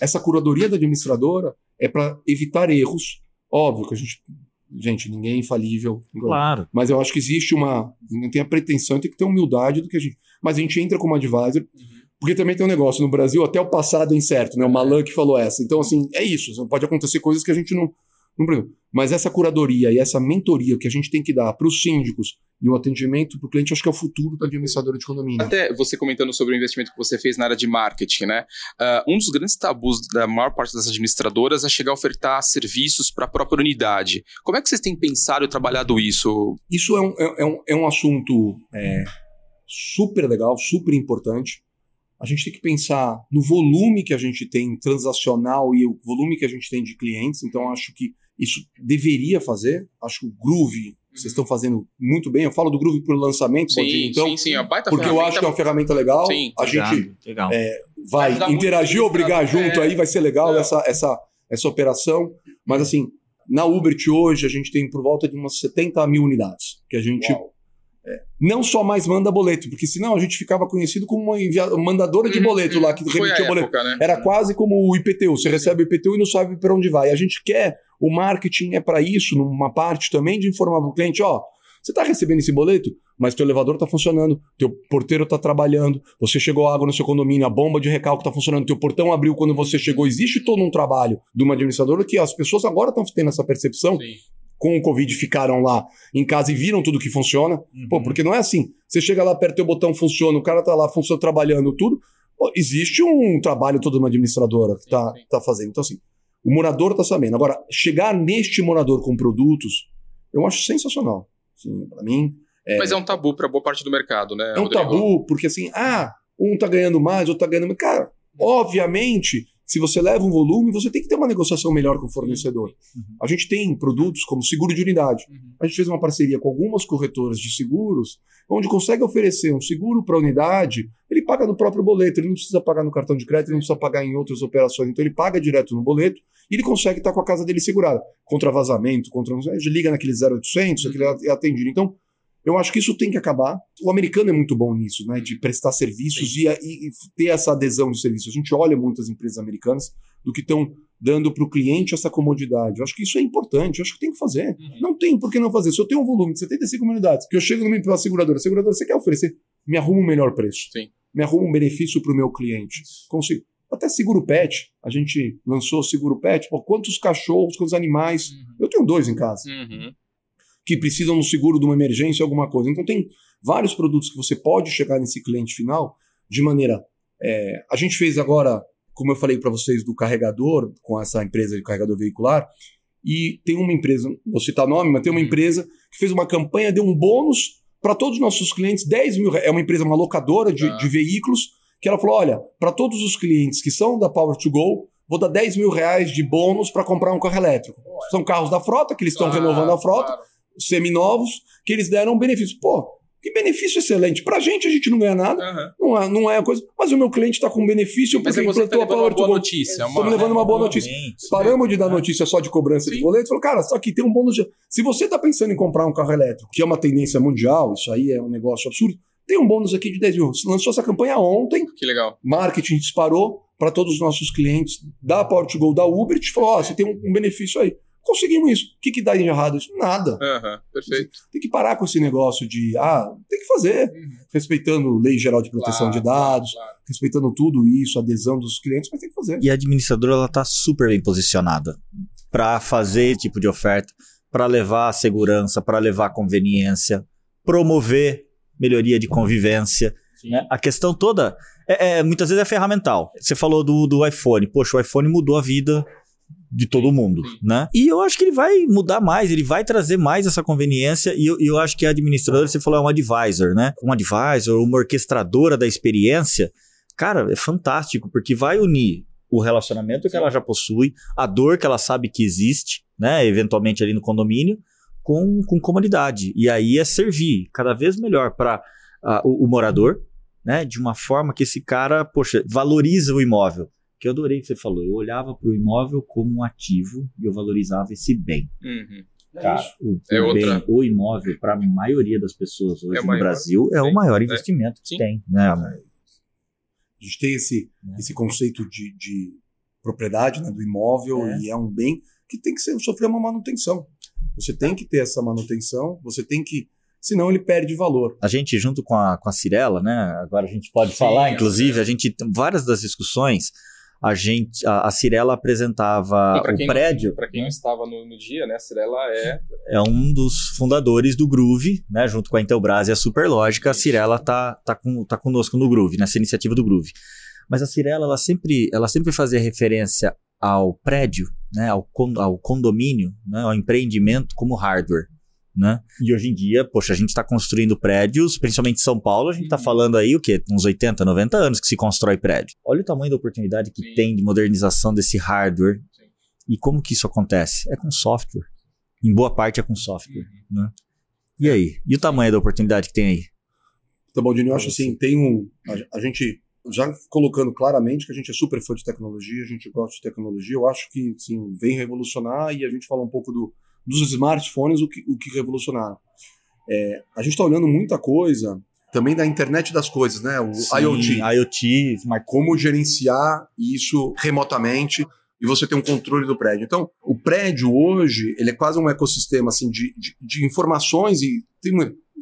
essa curadoria da administradora é para evitar erros. Óbvio que a gente. Gente, ninguém é infalível. Claro. Mas eu acho que existe uma. Não tem a pretensão, tem que ter humildade do que a gente. Mas a gente entra como advisor, porque também tem um negócio no Brasil, até o passado é incerto, né? O Malan que falou essa. Então, assim, é isso. Pode acontecer coisas que a gente não. não. Mas essa curadoria e essa mentoria que a gente tem que dar para os síndicos e o atendimento para o cliente, acho que é o futuro da administradora de condomínio. Até você comentando sobre o investimento que você fez na área de marketing, né? Uh, um dos grandes tabus da maior parte das administradoras é chegar a ofertar serviços para a própria unidade. Como é que vocês têm pensado e trabalhado isso? Isso é um, é, é um, é um assunto é, super legal, super importante. A gente tem que pensar no volume que a gente tem transacional e o volume que a gente tem de clientes. Então, acho que isso deveria fazer. Acho que o Groove vocês estão fazendo muito bem. Eu falo do Groove para o lançamento, sim, então, sim, sim, a baita porque eu acho que é uma ferramenta legal. Sim, a gente legal. É, vai, vai interagir, obrigar junto é... aí, vai ser legal é. essa, essa, essa operação. Mas assim, na Uber hoje a gente tem por volta de umas 70 mil unidades que a gente é, não só mais manda boleto, porque senão a gente ficava conhecido como uma envia... mandadora de uhum, boleto uhum, lá que remitia boleto. Época, né? Era quase como o IPTU. Você recebe o IPTU e não sabe para onde vai. A gente quer o marketing é para isso, numa parte também de informar para o cliente, ó, você está recebendo esse boleto, mas teu elevador está funcionando, teu porteiro está trabalhando, você chegou água no seu condomínio, a bomba de recalque está funcionando, teu portão abriu quando você chegou. Existe todo um trabalho de uma administradora que as pessoas agora estão tendo essa percepção. Sim. Com o Covid ficaram lá em casa e viram tudo que funciona. Uhum. Pô, porque não é assim. Você chega lá, aperta o botão, funciona, o cara tá lá, funciona, trabalhando, tudo. Pô, existe um trabalho todo uma administradora que está tá fazendo. Então, assim, o morador está sabendo. Agora, chegar neste morador com produtos, eu acho sensacional. Assim, para mim. É... Mas é um tabu para boa parte do mercado, né? É um Rodrigo? tabu, porque assim, ah, um tá ganhando mais, outro tá ganhando mais. Cara, obviamente, se você leva um volume, você tem que ter uma negociação melhor com o fornecedor. Uhum. A gente tem produtos como seguro de unidade. Uhum. A gente fez uma parceria com algumas corretoras de seguros, onde consegue oferecer um seguro para a unidade, ele paga no próprio boleto, ele não precisa pagar no cartão de crédito, ele não precisa pagar em outras operações, então ele paga direto no boleto e ele consegue estar com a casa dele segurada. Contra vazamento, contra. Ele liga naquele 0800, uhum. aquele é atendido. Então, eu acho que isso tem que acabar. O americano é muito bom nisso, né? De prestar serviços e, e, ter essa adesão de serviços. A gente olha muitas empresas americanas do que estão dando para o cliente essa comodidade. Eu acho que isso é importante, eu acho que tem que fazer. Uhum. Não tem por que não fazer. Se eu tenho um volume de 75 unidades, que eu chego numa seguradora, a seguradora, você quer oferecer? Me arruma um melhor preço. Sim. Me arruma um benefício para o meu cliente. Consigo. Até seguro pet. A gente lançou seguro pet. Pô, quantos cachorros, quantos animais. Uhum. Eu tenho dois em casa. Uhum que precisam um seguro de uma emergência, alguma coisa. Então tem vários produtos que você pode chegar nesse cliente final de maneira. É, a gente fez agora, como eu falei para vocês, do carregador, com essa empresa de carregador veicular, e tem uma empresa, vou citar nome, mas tem uma empresa que fez uma campanha, deu um bônus para todos os nossos clientes, 10 mil É uma empresa, uma locadora de, ah. de veículos, que ela falou: olha, para todos os clientes que são da Power to Go, vou dar 10 mil reais de bônus para comprar um carro elétrico. São carros da frota, que eles estão renovando a frota. Claro seminovos, que eles deram um benefício. Pô, que benefício excelente. Pra gente, a gente não ganha nada. Uhum. Não, é, não é a coisa. Mas o meu cliente está com benefício porque mas implantou tá a Power uma boa notícia. Estamos uma... levando uma boa notícia. Paramos de dar é. notícia só de cobrança Sim. de boleto. Falou, cara, só que tem um bônus. De... Se você está pensando em comprar um carro elétrico, que é uma tendência mundial, isso aí é um negócio absurdo, tem um bônus aqui de 10 mil. Lançou essa campanha ontem. Que legal. Marketing disparou para todos os nossos clientes da Power to Go, da Uber, e falou: ó, oh, você tem um benefício aí. Conseguimos isso. O que, que dá de errado isso? Nada. Uhum, perfeito. Tem que parar com esse negócio de, ah, tem que fazer. Uhum. Respeitando lei geral de proteção claro, de dados, claro, claro. respeitando tudo isso, adesão dos clientes, mas tem que fazer. E a administradora, ela tá super bem posicionada para fazer esse tipo de oferta, para levar a segurança, para levar a conveniência, promover melhoria de convivência. Né? A questão toda, é, é, muitas vezes é ferramental. Você falou do, do iPhone. Poxa, o iPhone mudou a vida de todo mundo, né? E eu acho que ele vai mudar mais, ele vai trazer mais essa conveniência e eu, eu acho que a administradora, você falou, é um advisor, né? Um advisor, uma orquestradora da experiência, cara, é fantástico, porque vai unir o relacionamento que ela já possui, a dor que ela sabe que existe, né? Eventualmente ali no condomínio, com, com comodidade. E aí é servir cada vez melhor para uh, o, o morador, né? De uma forma que esse cara, poxa, valoriza o imóvel que eu adorei que você falou. Eu olhava para o imóvel como um ativo e eu valorizava esse bem. Uhum. Cara, o, é o bem, o imóvel, para a maioria das pessoas hoje é no maior. Brasil, é Sim. o maior investimento que tem. Né? A gente tem esse, é. esse conceito de, de propriedade né, do imóvel é. e é um bem que tem que ser, sofrer uma manutenção. Você tem que ter essa manutenção, você tem que senão ele perde valor. A gente, junto com a, com a Cirela, né? Agora a gente pode Sim, falar, inclusive, a gente várias das discussões a gente, a, a Cirela apresentava o prédio. Para quem não estava no, no, dia, né, a Cirela é é um dos fundadores do Groove, né, junto com a Intelbras e a Superlógica. A Cirela tá tá, com, tá conosco no Groove, nessa iniciativa do Groove. Mas a Cirela ela sempre ela sempre fazia referência ao prédio, né, ao, ao condomínio, né, ao empreendimento como hardware né? E hoje em dia, poxa, a gente está construindo prédios, principalmente em São Paulo, a gente está uhum. falando aí o quê? Uns 80, 90 anos que se constrói prédio. Olha o tamanho da oportunidade que Sim. tem de modernização desse hardware. Sim. E como que isso acontece? É com software. Em boa parte é com software, uhum. né? E aí? E o tamanho da oportunidade que tem aí? Tá bom, Dini, eu acho assim, tem um... A, a gente já colocando claramente que a gente é super fã de tecnologia, a gente gosta de tecnologia, eu acho que sim, vem revolucionar e a gente fala um pouco do, dos smartphones o que, o que revolucionaram. É, a gente está olhando muita coisa também da internet das coisas, né? O Sim, IoT. IoT, smart... como gerenciar isso remotamente e você ter um controle do prédio. Então, o prédio hoje, ele é quase um ecossistema assim de, de, de informações e tem,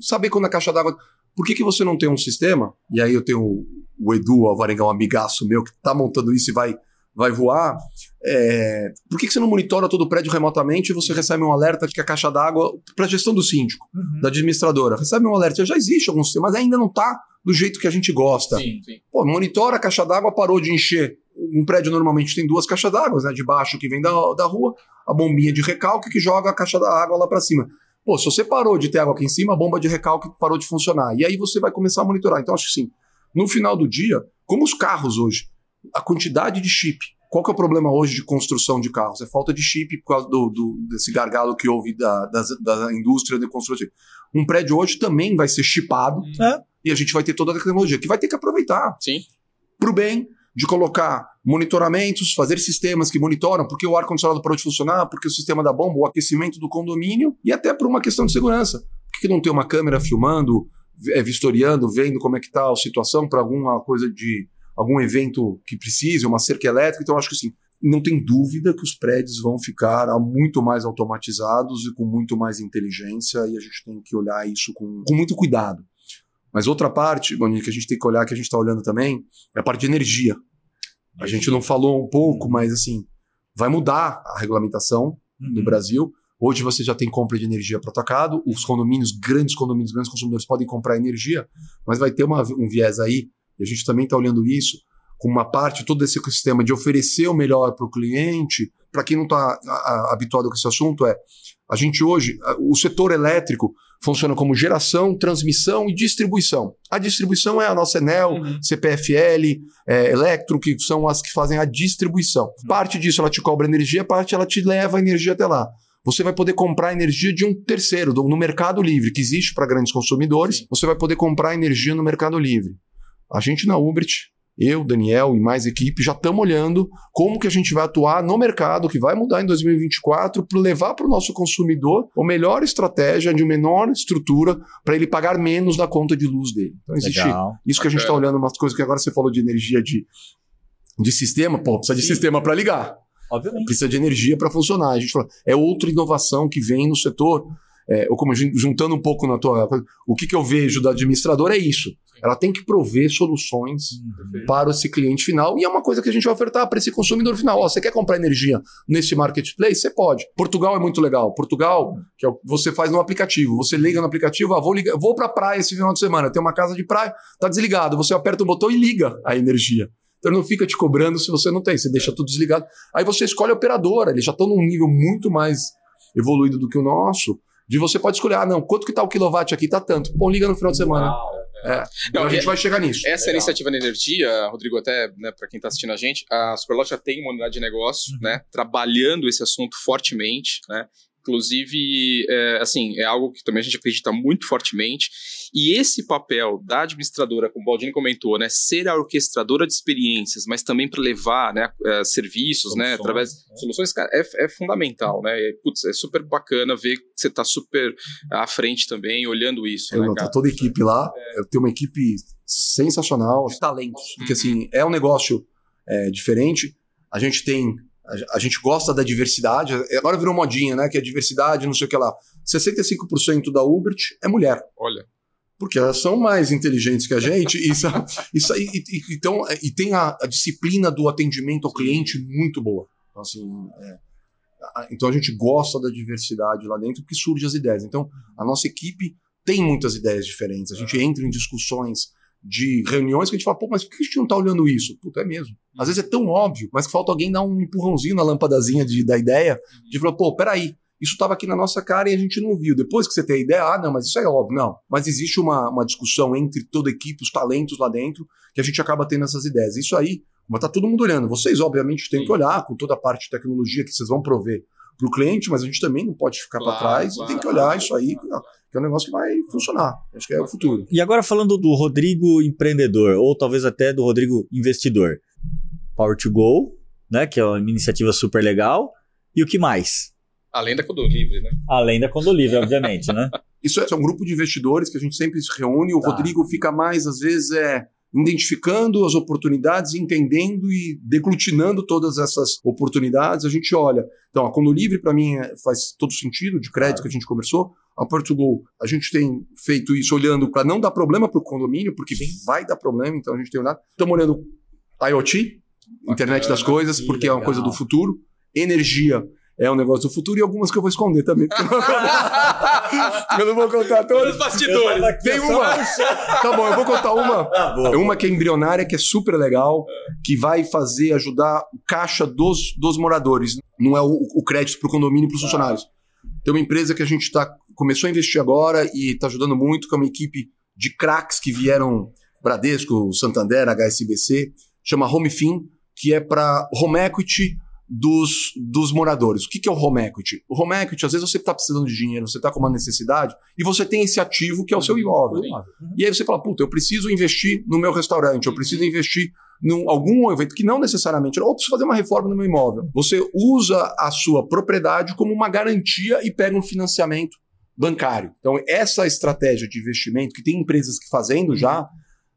saber quando a caixa d'água. Por que, que você não tem um sistema? E aí eu tenho o, o Edu Alvarenga, um amigaço meu, que está montando isso e vai vai voar, é, por que, que você não monitora todo o prédio remotamente e você recebe um alerta de que a caixa d'água, para a gestão do síndico, uhum. da administradora, recebe um alerta, já existe algum sistema, mas ainda não está do jeito que a gente gosta. Sim, sim. Pô, monitora a caixa d'água, parou de encher. Um prédio normalmente tem duas caixas d'água, né? De baixo que vem da, da rua, a bombinha de recalque que joga a caixa da água lá para cima. Pô, se você parou de ter água aqui em cima, a bomba de recalque parou de funcionar. E aí você vai começar a monitorar. Então, acho que sim. No final do dia, como os carros hoje, a quantidade de chip. Qual que é o problema hoje de construção de carros? É falta de chip por causa do, do desse gargalo que houve da, da, da, indústria de construção. Um prédio hoje também vai ser chipado é. e a gente vai ter toda a tecnologia que vai ter que aproveitar. Sim. Para o bem de colocar monitoramentos, fazer sistemas que monitoram porque o ar-condicionado parou de funcionar, porque o sistema da bomba, o aquecimento do condomínio e até por uma questão de segurança. Por que não tem uma câmera filmando, é, vistoriando, vendo como é que está a situação para alguma coisa de algum evento que precise, uma cerca elétrica. Então, acho que assim, não tem dúvida que os prédios vão ficar muito mais automatizados e com muito mais inteligência, e a gente tem que olhar isso com, com muito cuidado. Mas outra parte, Boninho, que a gente tem que olhar, que a gente está olhando também, é a parte de energia. A gente não falou um pouco, mas assim, vai mudar a regulamentação uhum. no Brasil. Hoje você já tem compra de energia para atacado, os condomínios, grandes condomínios, grandes consumidores podem comprar energia, mas vai ter uma, um viés aí e a gente também está olhando isso com uma parte, todo esse ecossistema de oferecer o melhor para o cliente. Para quem não está habituado com esse assunto, é a gente hoje, o setor elétrico funciona como geração, transmissão e distribuição. A distribuição é a nossa Enel, uhum. CPFL, é, Electro, que são as que fazem a distribuição. Uhum. Parte disso ela te cobra energia, parte ela te leva a energia até lá. Você vai poder comprar energia de um terceiro, no Mercado Livre, que existe para grandes consumidores. Sim. Você vai poder comprar energia no Mercado Livre. A gente na Ubrit, eu, Daniel e mais equipe já estamos olhando como que a gente vai atuar no mercado que vai mudar em 2024 para levar para o nosso consumidor a melhor estratégia de menor estrutura para ele pagar menos na conta de luz dele. Então existe Legal. isso que a gente está olhando, umas coisas que agora você falou de energia de, de sistema, pô, precisa de Sim. sistema para ligar. Obviamente. Precisa de energia para funcionar. A gente falou, é outra inovação que vem no setor. É, ou como juntando um pouco na tua. O que, que eu vejo da administradora é isso. Ela tem que prover soluções uhum. para esse cliente final e é uma coisa que a gente vai ofertar para esse consumidor final. Ó, você quer comprar energia nesse marketplace? Você pode. Portugal é muito legal. Portugal, que é você faz no aplicativo. Você liga no aplicativo, ah, vou, ligar, vou para a praia esse final de semana, tem uma casa de praia, tá desligado. Você aperta o botão e liga a energia. Então ele não fica te cobrando se você não tem, você deixa tudo desligado. Aí você escolhe a operadora, eles já estão num nível muito mais evoluído do que o nosso. De você pode escolher, ah, não, quanto que tá o quilowatt aqui? Tá tanto. Bom, liga no final de semana. Uau. É. Não, então a gente é, vai chegar nisso. Essa Legal. iniciativa de energia, Rodrigo, até né, para quem está assistindo a gente, a Superlot já tem uma unidade de negócio, uhum. né, trabalhando esse assunto fortemente, né, Inclusive, é, assim, é algo que também a gente acredita muito fortemente. E esse papel da administradora, como o Baldini comentou, né, ser a orquestradora de experiências, mas também para levar né, é, serviços, né, soluções, né, através de soluções, cara, é, é fundamental, né? E, putz, é super bacana ver que você está super à frente também, olhando isso. Eu né, não, tá toda a equipe lá, é. eu tenho uma equipe sensacional, talentos, porque uhum. assim, é um negócio é, diferente. A gente tem a, gente gosta da diversidade. Agora virou modinha, né? Que é diversidade, não sei o que lá. 65% da Ubert é mulher. Olha. Porque elas são mais inteligentes que a gente e, sa- e, sa- e- e- então, e tem a, a disciplina do atendimento ao cliente muito boa. Então, assim, é, a- então a gente gosta da diversidade lá dentro porque surge as ideias. Então, a nossa equipe tem muitas ideias diferentes. A gente entra em discussões de reuniões que a gente fala, pô, mas por que a gente não tá olhando isso? Puta, é mesmo. Às vezes é tão óbvio, mas que falta alguém dar um empurrãozinho na lâmpadazinha da ideia, de falar, pô, peraí, isso estava aqui na nossa cara e a gente não viu. Depois que você tem a ideia, ah, não, mas isso é óbvio. Não. Mas existe uma, uma discussão entre toda a equipe, os talentos lá dentro, que a gente acaba tendo essas ideias. Isso aí, mas tá todo mundo olhando. Vocês, obviamente, têm Sim. que olhar com toda a parte de tecnologia que vocês vão prover para o cliente, mas a gente também não pode ficar Claro, para trás claro, e tem que olhar isso aí, claro. que é um negócio que vai funcionar. Acho que é o futuro. E agora falando do Rodrigo empreendedor, ou talvez até do Rodrigo investidor. Power to Go, né? Que é uma iniciativa super legal. E o que mais? Além da Codo Livre, né? Além da Condolivre, obviamente, né? <laughs> Isso é, é um grupo de investidores que a gente sempre se reúne. O Tá. Rodrigo fica mais, às vezes, é identificando as oportunidades, entendendo e deglutinando todas essas oportunidades. A gente olha. Então, a Condo Livre, para mim, é- faz todo sentido, de crédito que a gente conversou. A Portugal, a gente tem feito isso olhando para não dar problema para o condomínio, porque vai dar problema, então a gente tem olhado. Estamos olhando IoT, internet das coisas, que porque é uma coisa do futuro. Energia é um negócio do futuro e algumas que eu vou esconder também. porque eu não vou <laughs> contar todas. bastidores. Tem uma. Tá bom, eu vou contar uma. Tá bom. É uma que é embrionária, que é super legal, que vai fazer, ajudar o caixa dos, dos moradores. Não é o, o crédito para o condomínio e para os funcionários. Tem uma empresa que a gente tá, começou a investir agora e está ajudando muito, que é uma equipe de craques que vieram, Bradesco, Santander, HSBC, chama HomeFin, que é para home equity dos, dos moradores. O que, que é o home equity? O home equity, às vezes você está precisando de dinheiro, você está com uma necessidade, e você tem esse ativo que é o seu imóvel. E aí você fala, puta, eu preciso investir no meu restaurante, eu preciso investir em algum evento que não necessariamente, ou preciso fazer uma reforma no meu imóvel. Você usa a sua propriedade como uma garantia e pega um financiamento bancário. Então, essa estratégia de investimento, que tem empresas que fazendo já,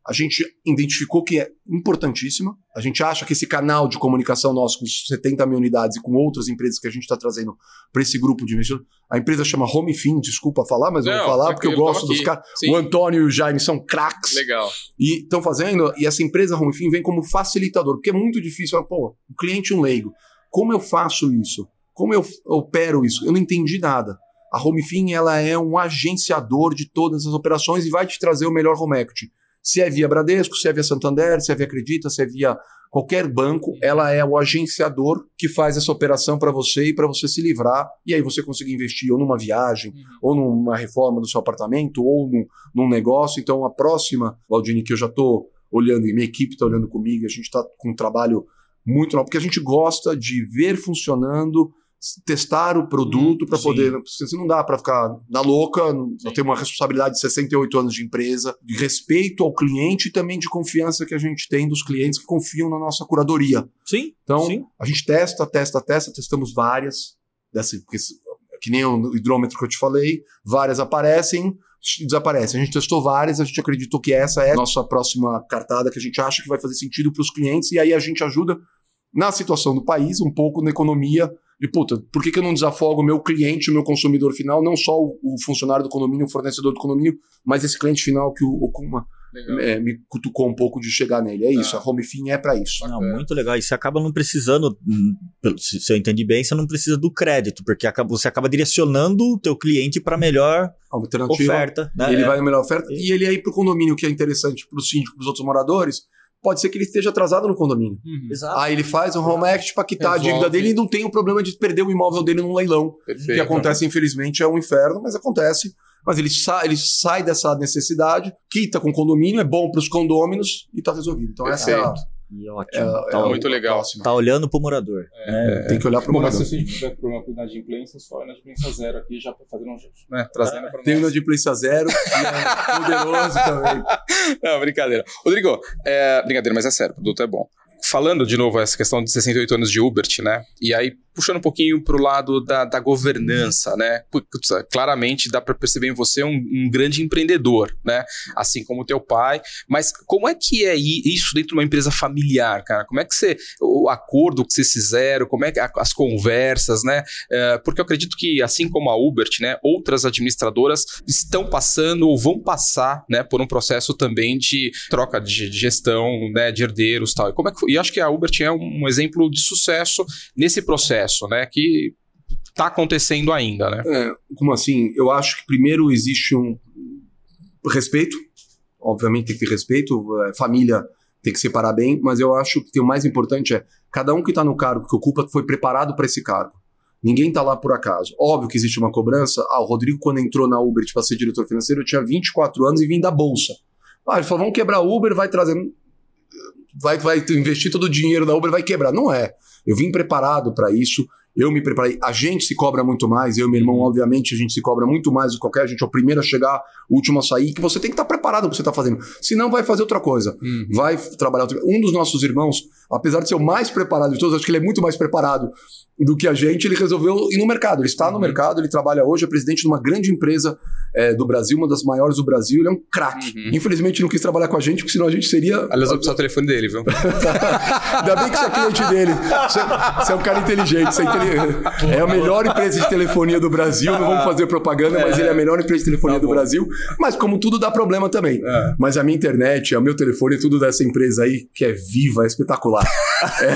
a gente identificou que é importantíssima. A gente acha que esse canal de comunicação nosso com 70 mil unidades e com outras empresas que a gente está trazendo para esse grupo de investidores, a empresa chama HomeFin, desculpa falar, mas eu Não, vou falar porque eu gosto dos caras. O Antônio e o Jaime são craques. Legal. E estão fazendo, e essa empresa HomeFin vem como facilitador, porque é muito difícil. Pô, o cliente um leigo. Como eu faço isso? Como eu opero isso? Eu não entendi nada. A HomeFin ela é um agenciador de todas as operações e vai te trazer o melhor home equity. Se é via Bradesco, se é via Santander, se é via Acredita, se é via qualquer banco, ela é o agenciador que faz essa operação para você e para você se livrar. E aí você conseguir investir ou numa viagem, ou numa reforma do seu apartamento, ou num, num negócio. Então, a próxima, Valdini, que eu já estou olhando, e minha equipe está olhando comigo, a gente está com um trabalho muito novo, porque a gente gosta de ver funcionando, testar o produto para poder. Porque se não dá para ficar na louca, eu tenho uma responsabilidade de 68 anos de empresa, de respeito ao cliente e também de confiança que a gente tem dos clientes que confiam na nossa curadoria. Sim. Então, Sim. a gente testa, testa, testa, testamos várias, dessa, porque, se- que nem o hidrômetro que eu te falei, várias aparecem e desaparecem. A gente testou várias, a gente acreditou que essa é a nossa próxima cartada que a gente acha que vai fazer sentido para os clientes, e aí a gente ajuda na situação do país, um pouco na economia. E, puta, por que, que eu não desafogo o meu cliente, o meu consumidor final, não só o, o funcionário do condomínio, o fornecedor do condomínio, mas esse cliente final que o Okuma é, me cutucou um pouco de chegar nele. É isso, Tá. a HomeFin é para isso. Não, muito legal. E você acaba não precisando, hum, se eu entendi bem, você não precisa do crédito, porque você acaba direcionando o teu cliente para a melhor Alternativa. oferta. Né? Ele É. vai na melhor oferta. E ele aí pro condomínio, que é interessante pro síndico, pros outros moradores, pode ser que ele esteja atrasado no condomínio. Uhum. Exato. Aí ele faz um home act para quitar Resolve. a dívida dele e não tem o problema de perder o imóvel dele num leilão. O Perfeito. que acontece, infelizmente, é um inferno, mas acontece. Mas ele, sa ele sai dessa necessidade, quita com o condomínio, é bom pros condôminos e tá resolvido. Então essa é a, Perfeito. E é, ótimo. a- é tá, a muito legal. próxima. tá olhando pro morador. né? Tem que olhar pro Bom, mas se morador. o síndico tiver problema com inadimplência, só inadimplência zero aqui, já pra fazer um né, trazendo para Tem o Inadimplência Zero, que é poderoso <laughs> também. Não, brincadeira. Rodrigo, é, brincadeira, mas é sério, o produto é bom. Falando de novo essa questão de 68 anos de Ubert, né? E aí, puxando um pouquinho para o lado da, da governança, né? Putz, claramente dá para perceber em você um, um, grande empreendedor, né? Assim como o teu pai. Mas como é que é isso dentro de uma empresa familiar, cara? Como é que você. O acordo que vocês fizeram, como é que as conversas, né? É, porque eu acredito que, assim como a Uber, né? Outras administradoras estão passando ou vão passar, né? Por um processo também de troca de, gestão, né? De herdeiros tal. e. Como é que? E acho que a Uber é um exemplo de sucesso nesse processo, né? Que está acontecendo ainda, né? É, como assim? Eu acho que primeiro existe um respeito, obviamente tem que ter respeito, é, família tem que separar bem, mas eu acho que o mais importante é cada um que está no cargo que ocupa foi preparado para esse cargo. Ninguém está lá por acaso. Óbvio que existe uma cobrança. Ah, o Rodrigo, quando entrou na Uber para ser diretor financeiro, eu tinha 24 anos e vim da Bolsa. Ah, ele falou: vamos quebrar a Uber, vai trazer. Vai, vai investir todo o dinheiro da Uber, vai quebrar. Não é. Eu vim preparado para isso. Eu me preparei. A gente se cobra muito mais. Eu e meu irmão, uhum. obviamente, a gente se cobra muito mais do que qualquer. A gente é o primeiro a chegar, o último a sair. Que você tem que estar preparado para o que você está fazendo. Senão, vai fazer outra coisa. Uhum. Vai trabalhar. Outra... Um dos nossos irmãos, apesar de ser o mais preparado de todos, acho que ele é muito mais preparado do que a gente. Ele resolveu ir no mercado. Ele está no uhum. mercado, ele trabalha hoje, é presidente de uma grande empresa é, do Brasil, uma das maiores do Brasil. Ele é um craque. Uhum. Infelizmente, não quis trabalhar com a gente, porque senão a gente seria. Aliás, vou precisar o telefone dele, viu? <laughs> Ainda bem que você é cliente dele. Você, você é um cara inteligente. Você é, inteligente. É a melhor empresa de telefonia do Brasil. Não vamos fazer propaganda, mas ele é a melhor empresa de telefonia tá do Brasil. Mas, como tudo, dá problema também. É. Mas a minha internet, o meu telefone, tudo dessa empresa aí, que é viva, é espetacular. é.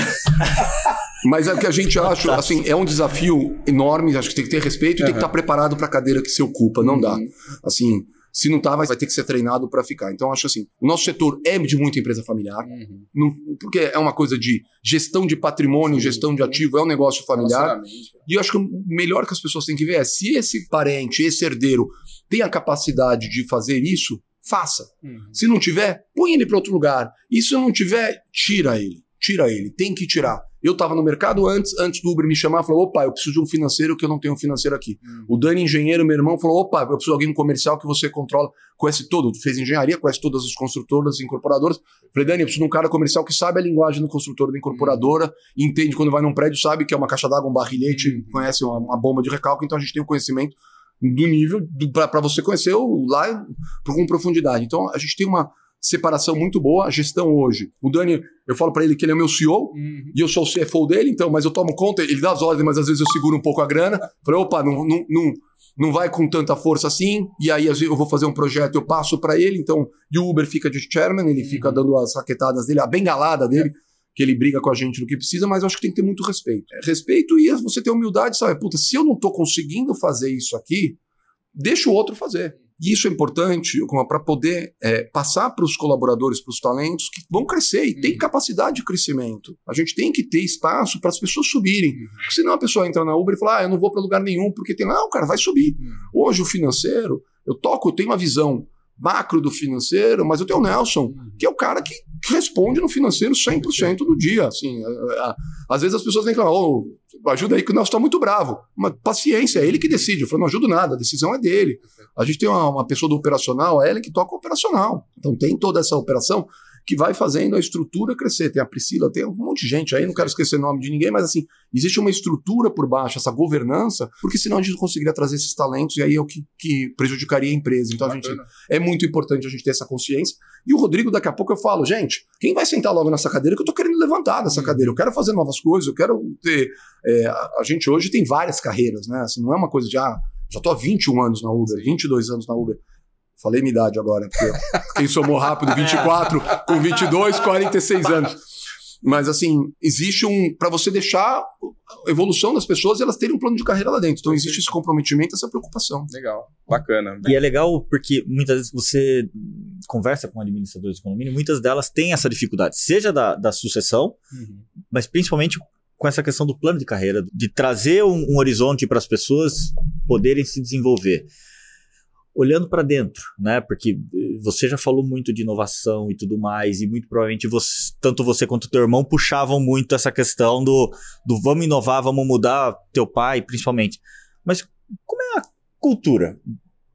Mas é o que a gente acha, assim, é um desafio enorme, acho que tem que ter respeito e uhum. tem que estar preparado para a cadeira que se ocupa, não uhum. dá. Assim, se não tá, vai, ter que ser treinado para ficar. Então, acho assim, o nosso setor é de muita empresa familiar, uhum. não, porque é uma coisa de gestão de patrimônio, Sim. gestão de ativo, é um negócio familiar. E eu acho que o melhor que as pessoas têm que ver é se esse parente, esse herdeiro, tem a capacidade de fazer isso, faça. Uhum. Se não tiver, põe ele para outro lugar. E se não tiver, tira ele. Tira ele. Tem que tirar. Eu estava no mercado antes, antes do Uber me chamar, falou: opa, eu preciso de um financeiro que eu não tenho um financeiro aqui. Uhum. O Dani, engenheiro, meu irmão, falou: opa, eu preciso de alguém no comercial que você controla, conhece todo, fez engenharia, conhece todas as construtoras, incorporadoras. Falei, Dani, eu preciso de um cara comercial que sabe a linguagem do construtor, da incorporadora, uhum. entende quando vai num prédio, sabe que é uma caixa d'água, um barrilhete, uhum. conhece uma, uma, bomba de recalque, então a gente tem o conhecimento do nível para você conhecer o, lá com profundidade. Então a gente tem uma separação muito boa, a gestão hoje. O Dani, eu falo para ele que ele é meu CEO uhum. e eu sou o CFO dele, então, mas eu tomo conta, ele dá as ordens, mas às vezes eu seguro um pouco a grana. Falei, opa, não, não, não, não vai com tanta força assim, e aí eu vou fazer um projeto, eu passo para ele, então, e o Uber fica de chairman, ele uhum. fica dando as raquetadas dele, a bengalada dele. É. Que ele briga com a gente no que precisa, mas eu acho que tem que ter muito respeito. É, respeito e você ter humildade, sabe? Puta, se eu não tô conseguindo fazer isso aqui, deixa o outro fazer. E isso é importante para poder é, passar para os colaboradores, para os talentos que vão crescer e uhum. tem capacidade de crescimento. A gente tem que ter espaço para as pessoas subirem. Uhum. Senão a pessoa entra na Uber e fala: ah, eu não vou para lugar nenhum porque tem. Não, cara, vai subir. Uhum. Hoje o financeiro, eu toco, eu tenho uma visão macro do financeiro, mas eu tenho o Nelson, uhum. que é o cara que responde no financeiro 100% do dia. Assim, às vezes as pessoas falam, oh, ajuda aí que o Nelson está muito bravo. Mas paciência, é ele que decide. Eu falo, não ajudo nada, a decisão é dele. A gente tem uma, uma pessoa do operacional, é ela que toca o operacional. Então tem toda essa operação que vai fazendo a estrutura crescer. Tem a Priscila, tem um monte de gente aí, não quero esquecer o nome de ninguém, mas assim, existe uma estrutura por baixo, essa governança, porque senão a gente não conseguiria trazer esses talentos e aí é o que, que prejudicaria a empresa. Então Bacana. a gente é muito importante a gente ter essa consciência. E o Rodrigo, daqui a pouco eu falo, gente, quem vai sentar logo nessa cadeira que eu tô querendo levantar dessa hum. cadeira? Eu quero fazer novas coisas, eu quero ter. É, a gente hoje tem várias carreiras, né? Assim, não é uma coisa de ah, já tô há 21 anos na Uber, 22 anos na Uber. Falei minha idade agora, porque quem somou rápido, <laughs> 24, com 22, 46 anos. Mas assim, existe um. Para você deixar a evolução das pessoas e elas terem um plano de carreira lá dentro. Então existe esse comprometimento, essa preocupação. Legal, bacana. E é legal porque muitas vezes você conversa com administradores de condomínio, muitas delas têm essa dificuldade, seja da, da sucessão, uhum. mas principalmente com essa questão do plano de carreira, de trazer um, um horizonte para as pessoas poderem se desenvolver olhando para dentro, né? Porque você já falou muito de inovação e tudo mais, e muito provavelmente você, tanto você quanto teu irmão puxavam muito essa questão do, do vamos inovar, vamos mudar, teu pai principalmente. Mas como é a cultura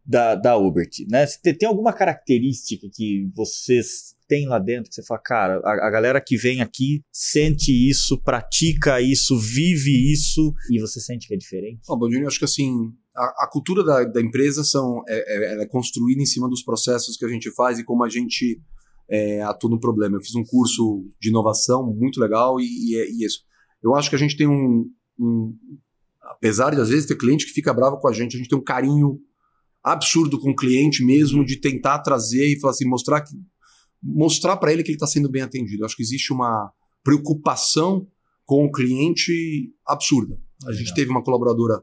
da, da Ubert, né? Tem, tem alguma característica que vocês tem lá dentro que você fala, cara, a, a galera que vem aqui sente isso, pratica isso, vive isso e você sente que é diferente? Baldini, eu acho que assim, a, a cultura da, da, empresa são, é, é, é, construída em cima dos processos que a gente faz e como a gente é, atua no problema. Eu fiz um curso de inovação muito legal e, e, é, e isso. Eu acho que a gente tem um, um, Apesar de às vezes ter cliente que fica bravo com a gente, a gente tem um carinho absurdo com o cliente mesmo de tentar trazer e falar assim, mostrar que mostrar para ele que ele está sendo bem atendido. Eu acho que existe uma preocupação com o cliente absurda. A gente teve uma colaboradora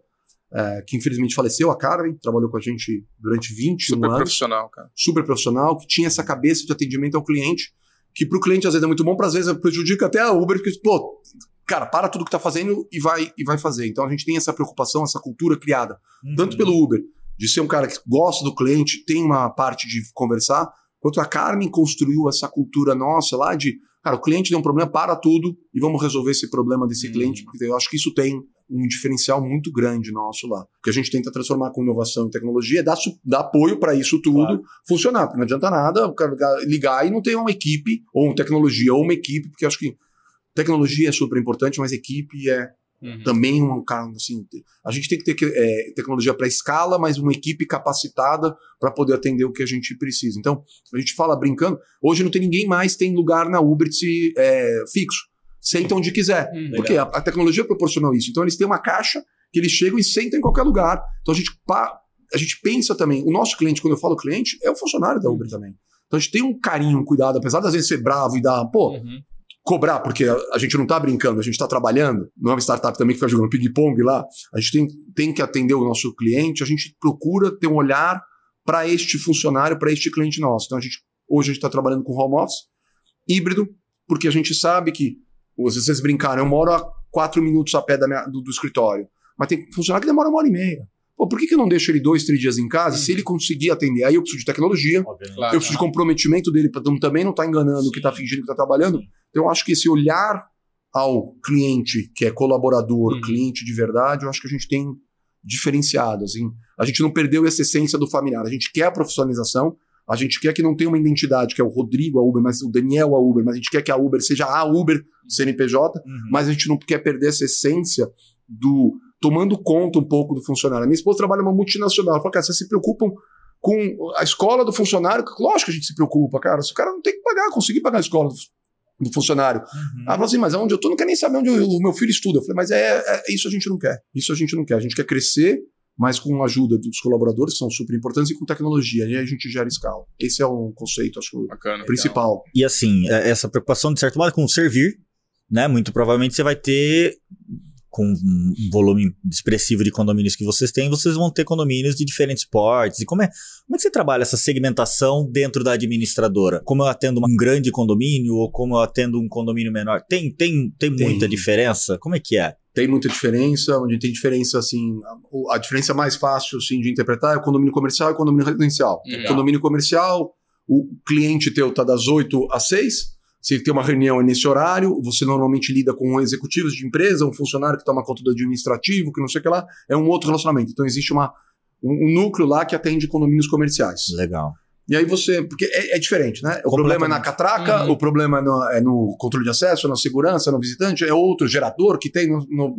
é, que infelizmente faleceu, a Carmen, trabalhou com a gente durante 21 super anos. Super profissional, cara. Super profissional, que tinha essa cabeça de atendimento ao cliente, que para o cliente às vezes é muito bom, para às vezes prejudica até a Uber, porque, pô, cara, para tudo que está fazendo e vai, e vai fazer. Então a gente tem essa preocupação, essa cultura criada, uhum. tanto pelo Uber, de ser um cara que gosta do cliente, tem uma parte de conversar, quanto a Carmen construiu essa cultura nossa lá de, cara, o cliente tem um problema, para tudo e vamos resolver esse problema desse uhum. cliente, porque eu acho que isso tem um diferencial muito grande nosso lá. O que a gente tenta transformar com inovação e tecnologia é dar, dar apoio para isso tudo claro. funcionar. Porque não adianta nada ligar e não ter uma equipe, ou uma tecnologia, ou uma equipe, porque acho que tecnologia é super importante, mas equipe é uhum. também um cara assim. A gente tem que ter é, tecnologia para escala, mas uma equipe capacitada para poder atender o que a gente precisa. Então, a gente fala brincando, hoje não tem ninguém mais tem lugar na Uber é, fixo senta onde quiser. Hum, porque a, a, tecnologia proporcionou isso. Então eles têm uma caixa que eles chegam e sentam em qualquer lugar. Então a gente, a gente pensa também, o nosso cliente, quando eu falo cliente, é o funcionário da Uber uhum. também. Então a gente tem um carinho, um cuidado, apesar das vezes ser bravo e dar, pô, uhum. cobrar, porque a, a, gente não tá brincando, a gente tá trabalhando. Não é uma startup também que fica jogando ping-pong lá. A gente tem, tem que atender o nosso cliente, a gente procura ter um olhar para este funcionário, para este cliente nosso. Então a gente, hoje a gente está trabalhando com home office, híbrido, porque a gente sabe que vocês brincaram, eu moro a quatro minutos a pé minha, do, do, escritório. Mas tem funcionário que demora uma hora e meia. Pô, por que, que eu não deixo ele dois, três dias em casa? Se ele conseguir atender, aí eu preciso de tecnologia, claro, eu preciso de comprometimento dele para também não estar tá enganando, Sim. que está fingindo que está trabalhando. Então eu acho que esse olhar ao cliente, que é colaborador, hum. cliente de verdade, eu acho que a gente tem diferenciado. Assim. A gente não perdeu essa essência do familiar. A gente quer a profissionalização, a gente quer que não tenha uma identidade, que é o Rodrigo a Uber, mas o Daniel a Uber, mas a gente quer que a Uber seja a Uber CNPJ, uhum. mas a gente não quer perder essa essência do tomando conta um pouco do funcionário. A minha esposa trabalha numa multinacional. Ela fala, cara, vocês se preocupam com a escola do funcionário? Lógico que a gente se preocupa, cara. Se o cara não tem que pagar, conseguir pagar a escola do, funcionário. Uhum. Ela fala assim, mas onde eu tô, não quer nem saber onde o meu filho estuda. Eu falei, mas é, é, isso a gente não quer. Isso a gente não quer. A gente quer crescer mas com a ajuda dos colaboradores, que são super importantes, e com tecnologia. E aí a gente gera escala. Esse é um conceito, acho Bacana, principal. E assim, é, essa preocupação, de certo modo, com servir, né? Muito provavelmente você vai ter, com um volume expressivo de condomínios que vocês têm, vocês vão ter condomínios de diferentes portes. E como é, como é que você trabalha essa segmentação dentro da administradora? Como eu atendo um grande condomínio ou como eu atendo um condomínio menor? Tem, tem, tem, tem. muita diferença? Como é que é? Tem muita diferença, onde tem diferença, assim, a, a, diferença mais fácil, assim, de interpretar é o condomínio comercial e o condomínio residencial. Legal. Condomínio comercial, o cliente teu tá das 8 às 6, você tem uma reunião nesse horário, você normalmente lida com executivos de empresa, um funcionário que toma conta do administrativo, que não sei o que lá, é um outro relacionamento. Então existe uma, um, um núcleo lá que atende condomínios comerciais. Legal. E aí você. Porque é, é diferente, né? O problema é na catraca, uhum. o problema é no, é no, controle de acesso, na segurança, no visitante, é outro gerador que tem. No, no...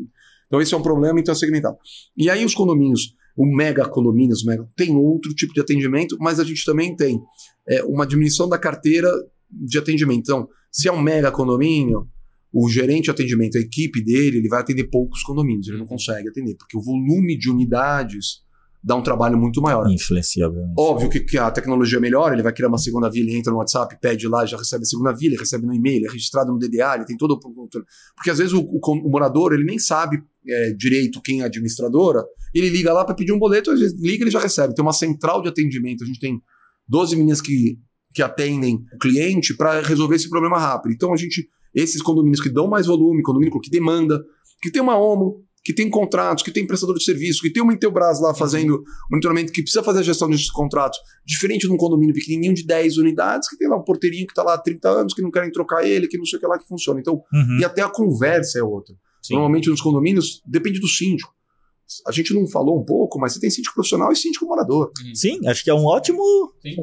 Então, esse é um problema, então é segmentado. E aí, os condomínios, o mega condomínios, mega, tem outro tipo de atendimento, mas a gente também tem é, uma diminuição da carteira de atendimento. Então, se é um mega condomínio, o gerente de atendimento, a equipe dele, ele vai atender poucos condomínios, ele não consegue atender, porque o volume de unidades dá um trabalho muito maior. Influencia, obviamente. Óbvio que, que, a tecnologia melhora, ele vai criar uma segunda via, ele entra no WhatsApp, pede lá, já recebe a segunda via, ele recebe no e-mail, é registrado no DDA, ele tem todo o... Porque às vezes o, o, o morador, ele nem sabe é, direito quem é a administradora, ele liga lá para pedir um boleto, às vezes liga ele já recebe. Tem uma central de atendimento, a gente tem 12 meninas que, que atendem o cliente para resolver esse problema rápido. Então a gente, esses condomínios que dão mais volume, condomínio que demanda, que tem uma OMO, que tem contratos, que tem prestador de serviço, que tem uma Intelbras lá fazendo monitoramento, que precisa fazer a gestão desses contratos, diferente de um condomínio pequenininho de 10 unidades, que tem lá um porteirinho que está lá há 30 anos, que não querem trocar ele, que não sei o que lá que funciona. Então, uhum. e até a conversa é outra. Sim. Normalmente nos condomínios depende do síndico. A gente não falou um pouco, mas você tem síndico profissional e síndico morador. Sim, acho que é um ótimo.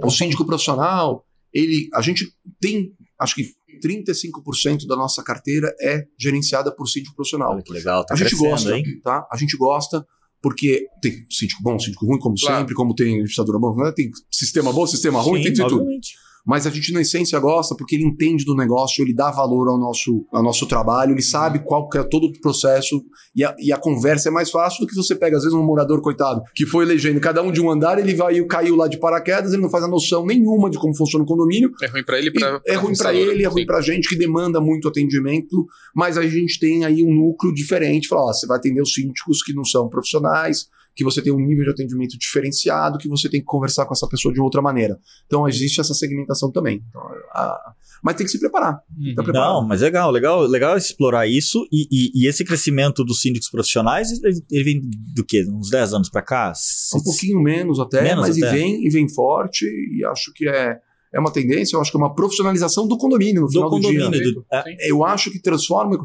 O síndico profissional, ele, a gente tem, acho que 35% da nossa carteira é gerenciada por síndico profissional. Olha que legal, tá a gente gosta, hein? tá? A gente gosta porque tem síndico bom, síndico ruim, como Claro. sempre, como tem administradora bom, né? tem sistema bom, sistema ruim, tem de tudo. obviamente. Mas a gente, na essência, gosta porque ele entende do negócio, ele dá valor ao nosso, ao nosso trabalho, ele sabe qual que é todo o processo e a, e a conversa é mais fácil do que você pega, às vezes, um morador, coitado, que foi elegendo cada um de um andar, ele vai caiu lá de paraquedas, ele não faz a noção nenhuma de como funciona o condomínio, É ruim pra ele e e pra, é ruim para ele, é ruim Sim. para gente que demanda muito atendimento, mas a gente tem aí um núcleo diferente. Fala, ó, você vai atender os síndicos que não são profissionais, que você tem um nível de atendimento diferenciado, que você tem que conversar com essa pessoa de outra maneira. Então existe essa segmentação também. Então, a- mas tem que se preparar. Uhum. Tá preparado. Não, mas legal, legal, legal explorar isso. E, e- e esse crescimento dos síndicos profissionais, ele, ele vem do quê? Uns 10 anos pra cá? Um pouquinho menos até, Menos mas até. e vem e vem forte e acho que é é uma tendência, eu acho que é uma profissionalização do condomínio no Do final do, dia. condomínio. do- é, Sim. eu acho que transforma.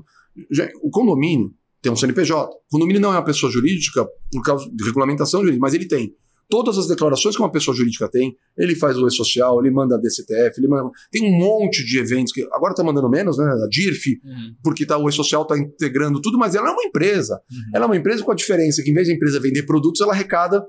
Já- O condomínio tem um CNPJ. O condomínio não é uma pessoa jurídica por causa de regulamentação jurídica, mas ele tem todas as declarações que uma pessoa jurídica tem. Ele faz o E-Social, ele manda a DCTF, ele manda. Tem um monte de eventos que agora está mandando menos, né? A DIRF, Uhum. porque tá, o E-Social está integrando tudo, mas ela é uma empresa. Uhum. Ela é uma empresa com a diferença que, em vez de a empresa vender produtos, ela arrecada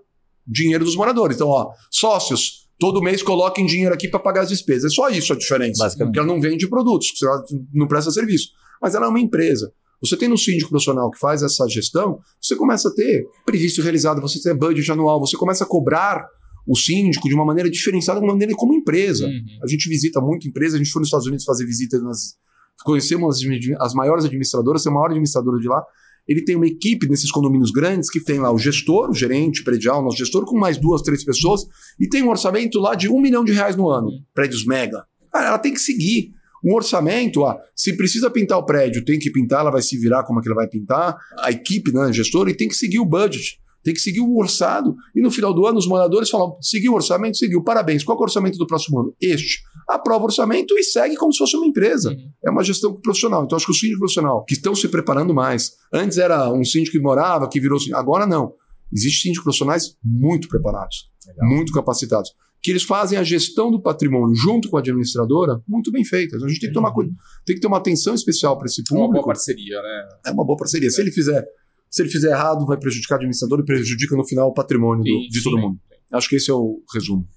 dinheiro dos moradores. Então, ó, sócios. Todo mês coloquem dinheiro aqui para pagar as despesas. É só isso a diferença. Porque ela não vende produtos, ela não presta serviço. Mas ela é uma empresa. Você tem no síndico profissional que faz essa gestão, você começa a ter previsto realizado, você tem budget anual, você começa a cobrar o síndico de uma maneira diferenciada, de uma maneira como empresa. Uhum. A gente visita muita empresa, a gente foi nos Estados Unidos fazer visita nas. Conhecemos as, as maiores administradoras, tem a maior administradora de lá. Ele tem uma equipe nesses condomínios grandes que tem lá o gestor, o gerente predial, o nosso gestor, com mais duas, três pessoas, e tem um orçamento lá de um milhão de reais no ano. Prédios mega. Cara, ela tem que seguir. Um orçamento, ah, se precisa pintar o prédio, tem que pintar, ela vai se virar como é que ela vai pintar, a equipe, né, gestora, e tem que seguir o budget, tem que seguir o orçado. E no final do ano, os moradores falam: seguiu o orçamento, seguiu, parabéns. Qual é o orçamento do próximo ano? Este. Aprova o orçamento e segue como se fosse uma empresa. Uhum. É uma gestão profissional. Então, acho que o síndico profissional, que estão se preparando mais. Antes era um síndico que morava, que virou síndico. Agora não. Existem síndicos profissionais muito preparados, Legal. muito capacitados. Que eles fazem a gestão do patrimônio junto com a administradora muito bem feita. A gente tem que tomar, cuida- tem que ter uma atenção especial para esse É uma boa público. parceria, né? É uma boa parceria. Se ele fizer, se ele fizer errado, vai prejudicar o administrador e prejudica no final o patrimônio do- Sim, de sim. todo mundo. Acho que esse é o resumo.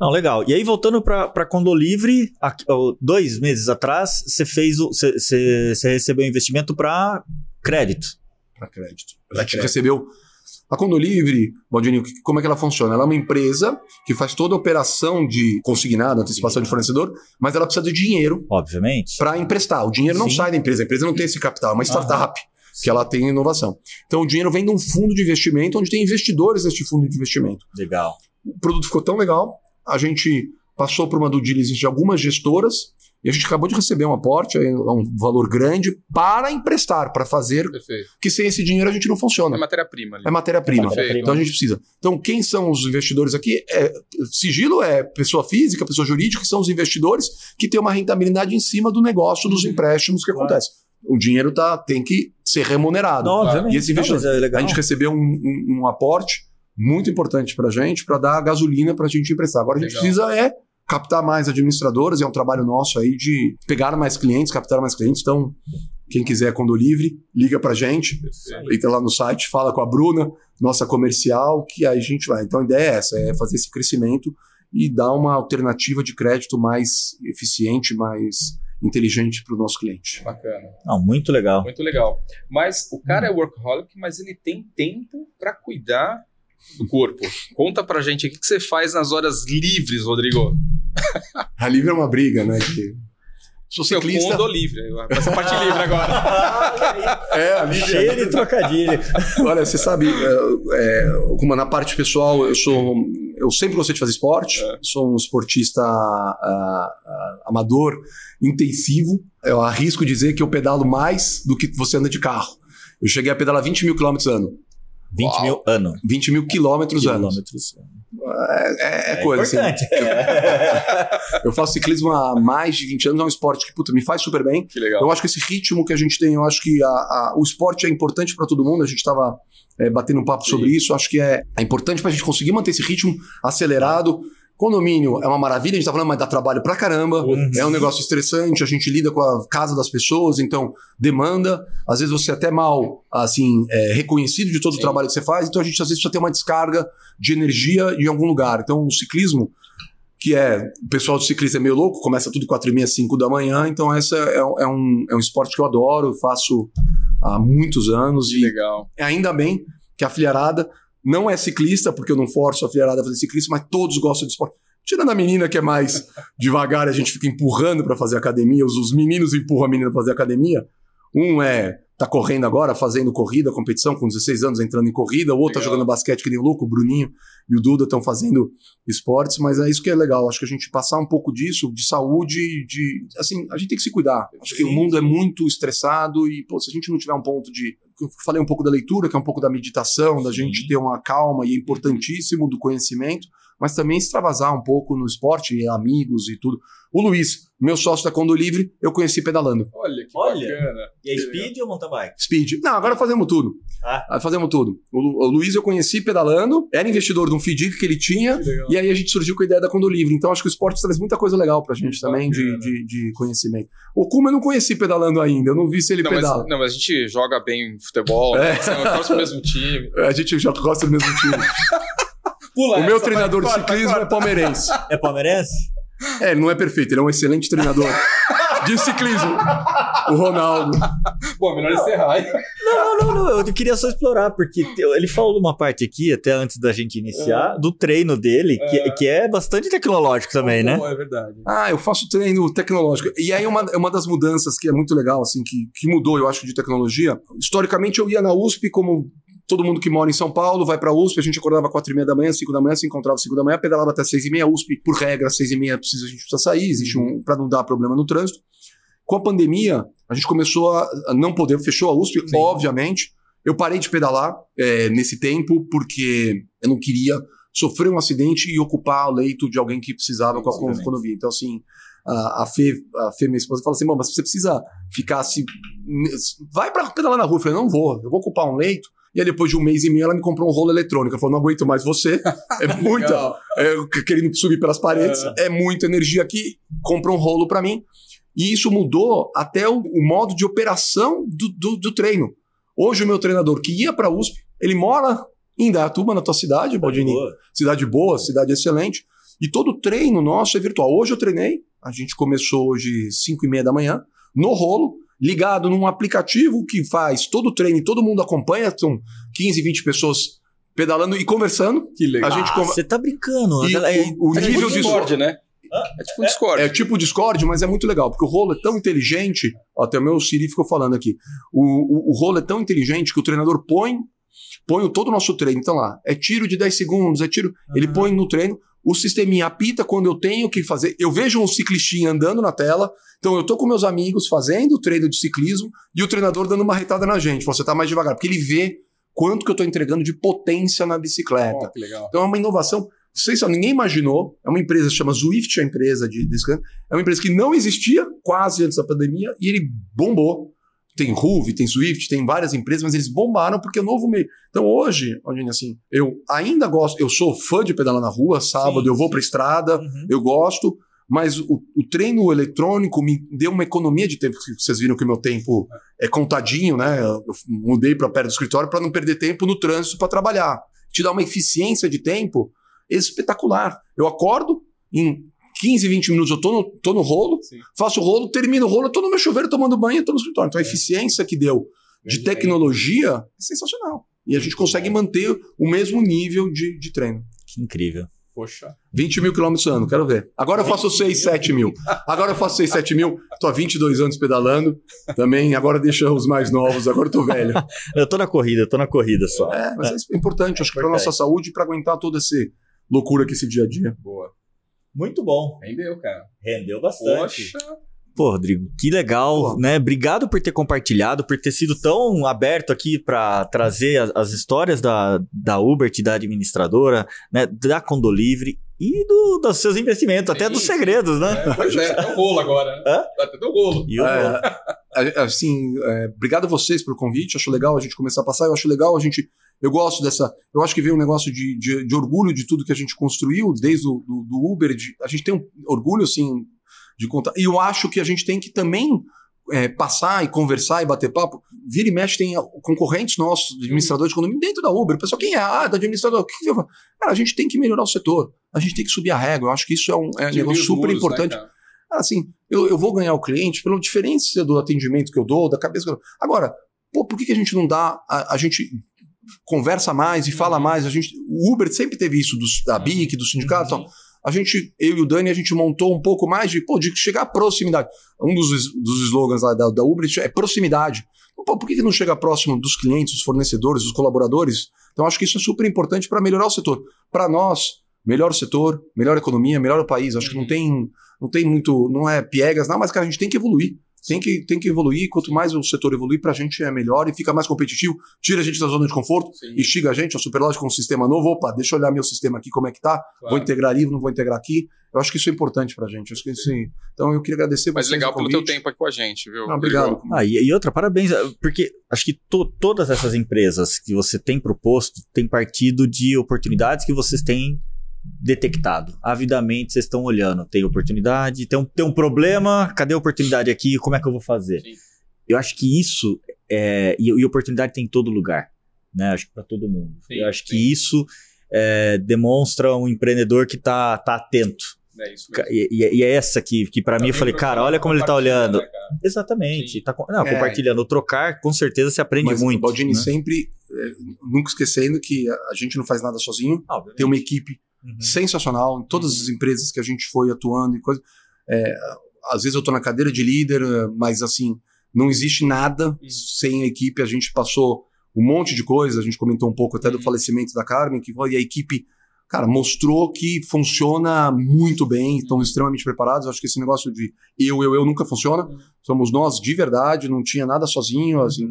Não, legal. E aí, voltando para Condolivre, aqui, ó, dois meses atrás, você fez o. Você, recebeu investimento para crédito. para crédito. A gente crédito. recebeu a Condolivre, Baldinho, como é que ela funciona? Ela é uma empresa que faz toda a operação de consignado, antecipação de fornecedor, mas ela precisa de dinheiro Obviamente. para emprestar. O dinheiro não Sim. sai da empresa, a empresa não tem esse capital, é uma startup que ela tem inovação. Então o dinheiro vem de um fundo de investimento onde tem investidores neste fundo de investimento. Legal. O produto ficou tão legal, a gente passou por uma due diligence de algumas gestoras e a gente acabou de receber um aporte, um valor grande, para emprestar, para fazer, Perfeito. que sem esse dinheiro a gente não funciona. É matéria-prima. É matéria-prima. Então a gente precisa. Então, quem são os investidores aqui? É, sigilo é pessoa física, pessoa jurídica, que são os investidores que têm uma rentabilidade em cima do negócio, dos empréstimos que Claro. acontecem. O dinheiro tá, tem que ser remunerado. Não, obviamente. E esse Não, investidor- mas é legal. A gente recebeu um, um- um aporte muito importante para a gente, para dar gasolina para a gente emprestar. Agora a gente Legal. precisa é captar mais administradoras, e é um trabalho nosso aí de pegar mais clientes, captar mais clientes. Então, quem quiser Condolivre, liga para a gente Perfeito. entra lá no site, fala com a Bruna, nossa comercial, que aí a gente vai. Então a ideia é essa, é fazer esse crescimento e dar uma alternativa de crédito mais eficiente, mais inteligente para o nosso cliente. Bacana. Não, muito legal. Muito legal. Mas o cara é workaholic, mas ele tem tempo para cuidar do corpo. Conta pra gente o que que você faz nas horas livres, Rodrigo. A livre é uma briga, né? Que... Sou Seu ciclista. fundo livre. Essa parte livre agora. <laughs> É, a livre Cheio de trocadilho. Olha, você sabe, é, é, como na parte pessoal, eu sou. Eu sempre gostei de fazer esporte, É. sou um esportista ah, ah, amador, intensivo. Eu arrisco dizer que eu pedalo mais do que você anda de carro. Eu cheguei a pedalar 20 mil quilômetros ano. 20 Uau. mil ano. 20 mil quilômetros ano. Quilômetros. É, é, é coisa assim. importante. Eu <laughs> faço ciclismo há mais de 20 anos, é um esporte que, puta, me faz super bem. Que legal. Eu acho que esse ritmo que a gente tem, eu acho que a- a- o esporte é importante para todo mundo. A gente estava batendo um papo Sim. sobre isso. Acho que é, é importante para a gente conseguir manter esse ritmo acelerado, Condomínio é uma maravilha, a gente tá falando, mas dá trabalho pra caramba. Putz. É um negócio estressante, a gente lida com a casa das pessoas, então demanda. Às vezes você é até mal, assim, é, reconhecido de todo Sim. o trabalho que você faz, então a gente às vezes precisa ter uma descarga de energia em algum lugar. Então o ciclismo, que é. O pessoal do ciclismo é meio louco, começa tudo 4 e meia, 5 da manhã, então essa é, é um, é um esporte que eu adoro, faço há muitos anos Que e legal. ainda bem que a filharada não é ciclista, porque eu não forço a filharada a fazer ciclismo, mas todos gostam de esporte. Tirando a menina que é mais devagar, a gente fica empurrando para fazer academia, os, os meninos empurram a menina para fazer academia. Um é tá correndo agora, fazendo corrida, competição, com 16 anos entrando em corrida, o outro tá Legal. jogando basquete que nem o louco, o Bruninho e o Duda estão fazendo esportes, mas é isso que é legal. Acho que a gente passar um pouco disso, de saúde, de. Assim, a gente tem que se cuidar. Acho que o Sim. mundo é muito estressado e, pô, se a gente não tiver um ponto de. Eu falei um pouco da leitura, que é um pouco da meditação, da Sim. gente ter uma calma e é importantíssimo do conhecimento, mas também extravasar um pouco no esporte, amigos e tudo. O Luiz, meu sócio da Condo Livre, eu conheci pedalando. Olha que Olha. bacana. E é Que speed ou mountain bike? Speed. Não, agora fazemos tudo. Ah. Ah, Fazemos tudo. O, Lu- o Luiz eu conheci pedalando, era investidor de um FIDIC que ele tinha, Que e aí a gente surgiu com a ideia da Condo Livre. Então acho que o esporte traz muita coisa legal pra gente também de, de, de conhecimento. O Kuma eu não conheci pedalando ainda, eu não vi se ele Não mas, pedala. não, mas a gente joga bem futebol, É. né? Torce pro mesmo time. <laughs> A gente já gosta do mesmo time. <laughs> Pula o meu treinador de corta, ciclismo é corta. palmeirense. <laughs> É palmeirense? É, ele não é perfeito, ele é um excelente treinador de ciclismo. O Ronaldo. Pô, melhor encerrar. hein? Não, não, não, eu queria só explorar, porque ele falou uma parte aqui, até antes da gente iniciar, do treino dele, que É. que é bastante tecnológico também, né? Pô, É verdade. Ah, eu faço treino tecnológico. E aí, uma, é uma das mudanças que é muito legal, assim, que, que mudou, eu acho, de tecnologia. Historicamente, eu ia na USP, como todo mundo que mora em São Paulo vai pra USP, a gente acordava quatro e meia da manhã, cinco da manhã, se encontrava cinco da manhã, pedalava até seis e meia. USP, por regra, às seis e meia precisa, a gente precisa sair, existe um. pra não dar problema no trânsito. Com a pandemia, a gente começou a, não poder, fechou a USP, Sim. obviamente. Eu parei de pedalar é, nesse tempo, porque eu não queria sofrer um acidente e ocupar o leito de alguém que precisava Sim, com a obviamente. quando eu vi. Então, assim, a, a, Fê, a Fê, minha esposa, fala assim: Bom, mas você precisa ficar assim. Vai pra pedalar na rua. Eu falei: Não vou, eu vou ocupar um leito. E aí, depois de um mês e meio, ela me comprou um rolo eletrônico. Ela falou: Não aguento mais você. <laughs> É muita. É, querendo subir pelas paredes. É, muita energia aqui. Compra um rolo pra mim. E isso mudou até o, o modo de operação do, do, do treino. Hoje, o meu treinador que ia pra USP, ele mora em Indaiatuba, na tua cidade, Baldini Boa. cidade boa, cidade excelente. E todo treino nosso é virtual. Hoje eu treinei, a gente começou hoje 5 e meia da manhã, no rolo, ligado num aplicativo que faz todo o treino e todo mundo acompanha, são 15, 20 pessoas pedalando e conversando. Que legal. A gente Ah, Você tá brincando. E É- o- o é nível tipo de Discord, né? É tipo um Discord. É tipo Discord, mas é muito legal, porque o rolo é tão inteligente. Ó, até o meu Siri ficou falando aqui. O, o, o rolo é tão inteligente que o treinador põe, põe o- todo o nosso treino. Então lá, é tiro de 10 segundos, é tiro. Ele Aham. põe no treino. O sisteminha apita quando eu tenho que fazer. Eu vejo um ciclistinha andando na tela. Então eu tô com meus amigos fazendo o treino de ciclismo e o treinador dando uma retada na gente. Você tá mais devagar, porque ele vê quanto que eu tô entregando de potência na bicicleta. Legal. Então é uma inovação. Vocês sabem, ninguém imaginou. É uma empresa que chama Zwift, a empresa de, de. É uma empresa que não existia quase antes da pandemia e ele bombou. Tem Ruve, tem Swift, tem várias empresas, mas eles bombaram porque é novo meio. Então hoje, assim, eu ainda gosto, eu sou fã de pedalar na rua, sábado Sim, eu vou pra estrada, Uhum. eu gosto, mas o, o treino eletrônico me deu uma economia de tempo. Vocês viram que o meu tempo é contadinho, né? Eu mudei para perto do escritório para não perder tempo no trânsito para trabalhar. Te dá uma eficiência de tempo espetacular. Eu acordo, em 15, 20 minutos eu tô no, tô no rolo, Sim. faço o rolo, termino o rolo, eu tô no meu chuveiro tomando banho e tô no escritório. Então a É. eficiência que deu de Grande tecnologia é sensacional. E a gente consegue manter o mesmo nível de, de treino. Que incrível. Poxa. 20 mil quilômetros ano, quero ver. Agora eu faço 6, 7 mil. Agora eu faço 6, 7 mil. Tô há 22 anos pedalando. Também, agora deixa os mais novos, agora eu tô velho. <laughs> Eu tô na corrida, eu tô na corrida só. É, mas é importante, acho que pra Importante. nossa saúde e pra aguentar toda essa loucura que esse dia a dia. Boa. Muito bom. Rendeu, cara. Rendeu bastante. Poxa. Pô, Rodrigo, que legal, Pô. né? Obrigado por ter compartilhado, por ter sido tão aberto aqui para trazer as, as histórias da, da Ubert, da administradora, né? Da Condolivre e do, dos seus investimentos, até Sim, dos sim. segredos, né? É, pois é, tem um rolo agora. Né? Hã? Até tem um rolo. E o- É, Assim, é, obrigado a vocês pelo convite. Acho legal a gente começar a passar. Eu acho legal a gente. Eu gosto dessa. Eu acho que veio um negócio de, de, de orgulho de tudo que a gente construiu, desde o do, do Uber. De, a gente tem um orgulho, assim, de contar. E eu acho que a gente tem que também é, passar e conversar e bater papo. Vira e mexe, tem concorrentes nossos, administradores de condomínio, dentro da Uber. O pessoal, quem é? Ah, da administrador. O que que eu falo? Cara, a gente tem que melhorar o setor. A gente tem que subir a régua. Eu acho que isso é um, é um negócio super muros, importante. Né, assim, eu, eu vou ganhar o cliente pela diferença do atendimento que eu dou, da cabeça que eu dou. Agora, pô, por que, que a gente não dá. A, a gente conversa mais e fala uhum. mais. A gente, o Uber sempre teve isso dos, da BIC, do sindicato. Uhum. A gente, eu e o Dani, a gente montou um pouco mais de, pô, de chegar à proximidade. Um dos, dos slogans lá da, da Uber é proximidade. Então, pô, por que, que não chega próximo dos clientes, dos fornecedores, dos colaboradores? Então, acho que isso é super importante para melhorar o setor. Para nós, melhor o setor, melhor a economia, melhor o país. Acho que não uhum. tem, não tem muito, não é piegas, não, mas cara, a gente tem que evoluir. Tem que, tem que evoluir. Quanto mais o setor evoluir, para a gente é melhor e fica mais competitivo. Tira a gente da zona de conforto, Sim. instiga a gente. A Superlógica com um sistema novo. Opa, deixa eu olhar meu sistema aqui, como é que tá. Claro. Vou integrar ali, não vou integrar aqui. Eu acho que isso é importante para a gente. Acho que, sim. Então eu queria agradecer Mas legal pelo teu tempo aqui com a gente, viu? Ah, obrigado. Ah, e, e, outra, parabéns. Porque acho que to, todas essas empresas que você tem proposto têm partido de oportunidades que vocês têm detectado. Avidamente vocês estão olhando, tem oportunidade, tem um, tem um problema, cadê a oportunidade aqui? Como é que eu vou fazer? Sim. Eu acho que isso é, e, e, oportunidade tem em todo lugar, né? Acho que para todo mundo. Sim, eu acho sim. que isso é, demonstra um empreendedor que está tá atento. É isso e, e, é essa que, que para tá mim eu falei, cara, olha como ele está olhando. Né, Exatamente. Tá, não, é. compartilhando. O trocar, com certeza, se aprende Mas, muito. Baldini, né? sempre, é, nunca esquecendo que a gente não faz nada sozinho. Ah, tem uma equipe uhum. sensacional em todas as empresas que a gente foi atuando e coisa. É, às vezes eu estou na cadeira de líder, mas assim, não existe nada sem a equipe. A gente passou um monte de coisa, a gente comentou um pouco até do uhum. falecimento da Carmen, que foi, e a equipe, cara, mostrou que funciona muito bem, estão uhum. extremamente preparados. Acho que esse negócio de eu, eu, eu nunca funciona. Uhum. Somos nós de verdade, não tinha nada sozinho. Assim,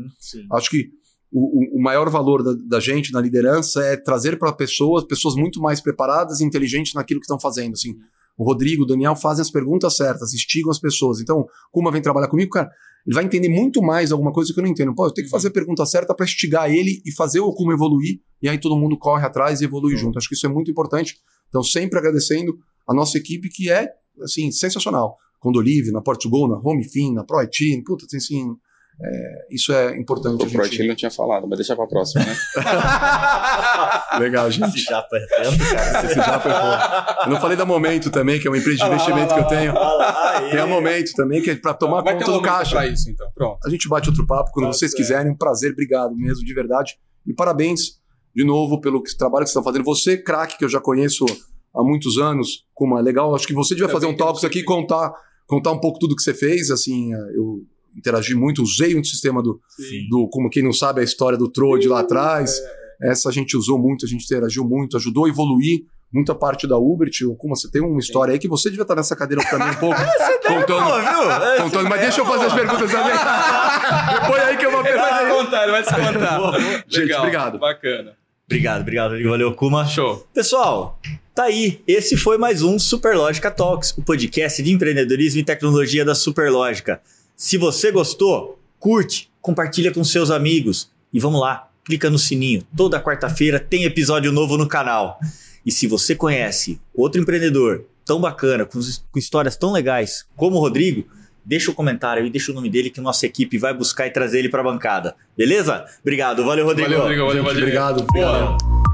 acho que o, o, maior valor da, da, gente na liderança é trazer para pessoas pessoas muito mais preparadas e inteligentes naquilo que estão fazendo. Assim, o Rodrigo, o Daniel fazem as perguntas certas, instigam as pessoas. Então, Kuma vem trabalhar comigo, cara, ele vai entender muito mais alguma coisa que eu não entendo. Pô, eu tenho que fazer a pergunta certa para instigar ele e fazer o Kuma evoluir, e aí todo mundo corre atrás e evolui junto. Acho que isso é muito importante. Então, sempre agradecendo a nossa equipe, que é, assim, sensacional. Condolive, na Portugal, na Home Fin, na ProIT, puta, tem assim é, isso é importante. O gente... ele não tinha falado, mas deixa pra próxima, né? <laughs> Legal, gente. Esse japa é tanto, cara. Esse japa é bom. Eu não falei da Momento também, que é uma empresa de investimento que eu tenho. Tem a Momento também, que é pra tomar conta um do caixa. Pra isso, então. Pronto. A gente bate outro papo quando tá vocês quiserem. Um prazer, obrigado mesmo, de verdade. E parabéns de novo pelo trabalho que vocês estão fazendo. Você, craque, que eu já conheço há muitos anos, como é legal. Acho que você devia fazer um talks aqui e contar, contar um pouco tudo que você fez. Assim, eu interagi muito, usei um sistema do, do, como quem não sabe a história do Trode lá atrás. É. Essa a gente usou muito, a gente interagiu muito, ajudou a evoluir muita parte da Uber. Como você tem uma história Sim. aí que você devia estar nessa cadeira também um pouco. <laughs> contando, viu? contando, mas deixa eu fazer as perguntas também. <laughs> Põe aí que eu vou perguntar. Vai se contar, vai se contar. gente, Legal, obrigado. Bacana. Obrigado, obrigado. Valeu, Kuma. Show. Pessoal, tá aí. Esse foi mais um Superlógica Talks, o podcast de empreendedorismo e tecnologia da Superlógica. Se você gostou, curte, compartilha com seus amigos e vamos lá, clica no sininho. Toda quarta-feira tem episódio novo no canal. E se você conhece outro empreendedor tão bacana, com, com histórias tão legais como o Rodrigo, deixa o um comentário e deixa o nome dele que nossa equipe vai buscar e trazer ele para a bancada. Beleza? Obrigado. Valeu, Rodrigo. Valeu, Rodrigo. Valeu, valeu. Obrigado. obrigado.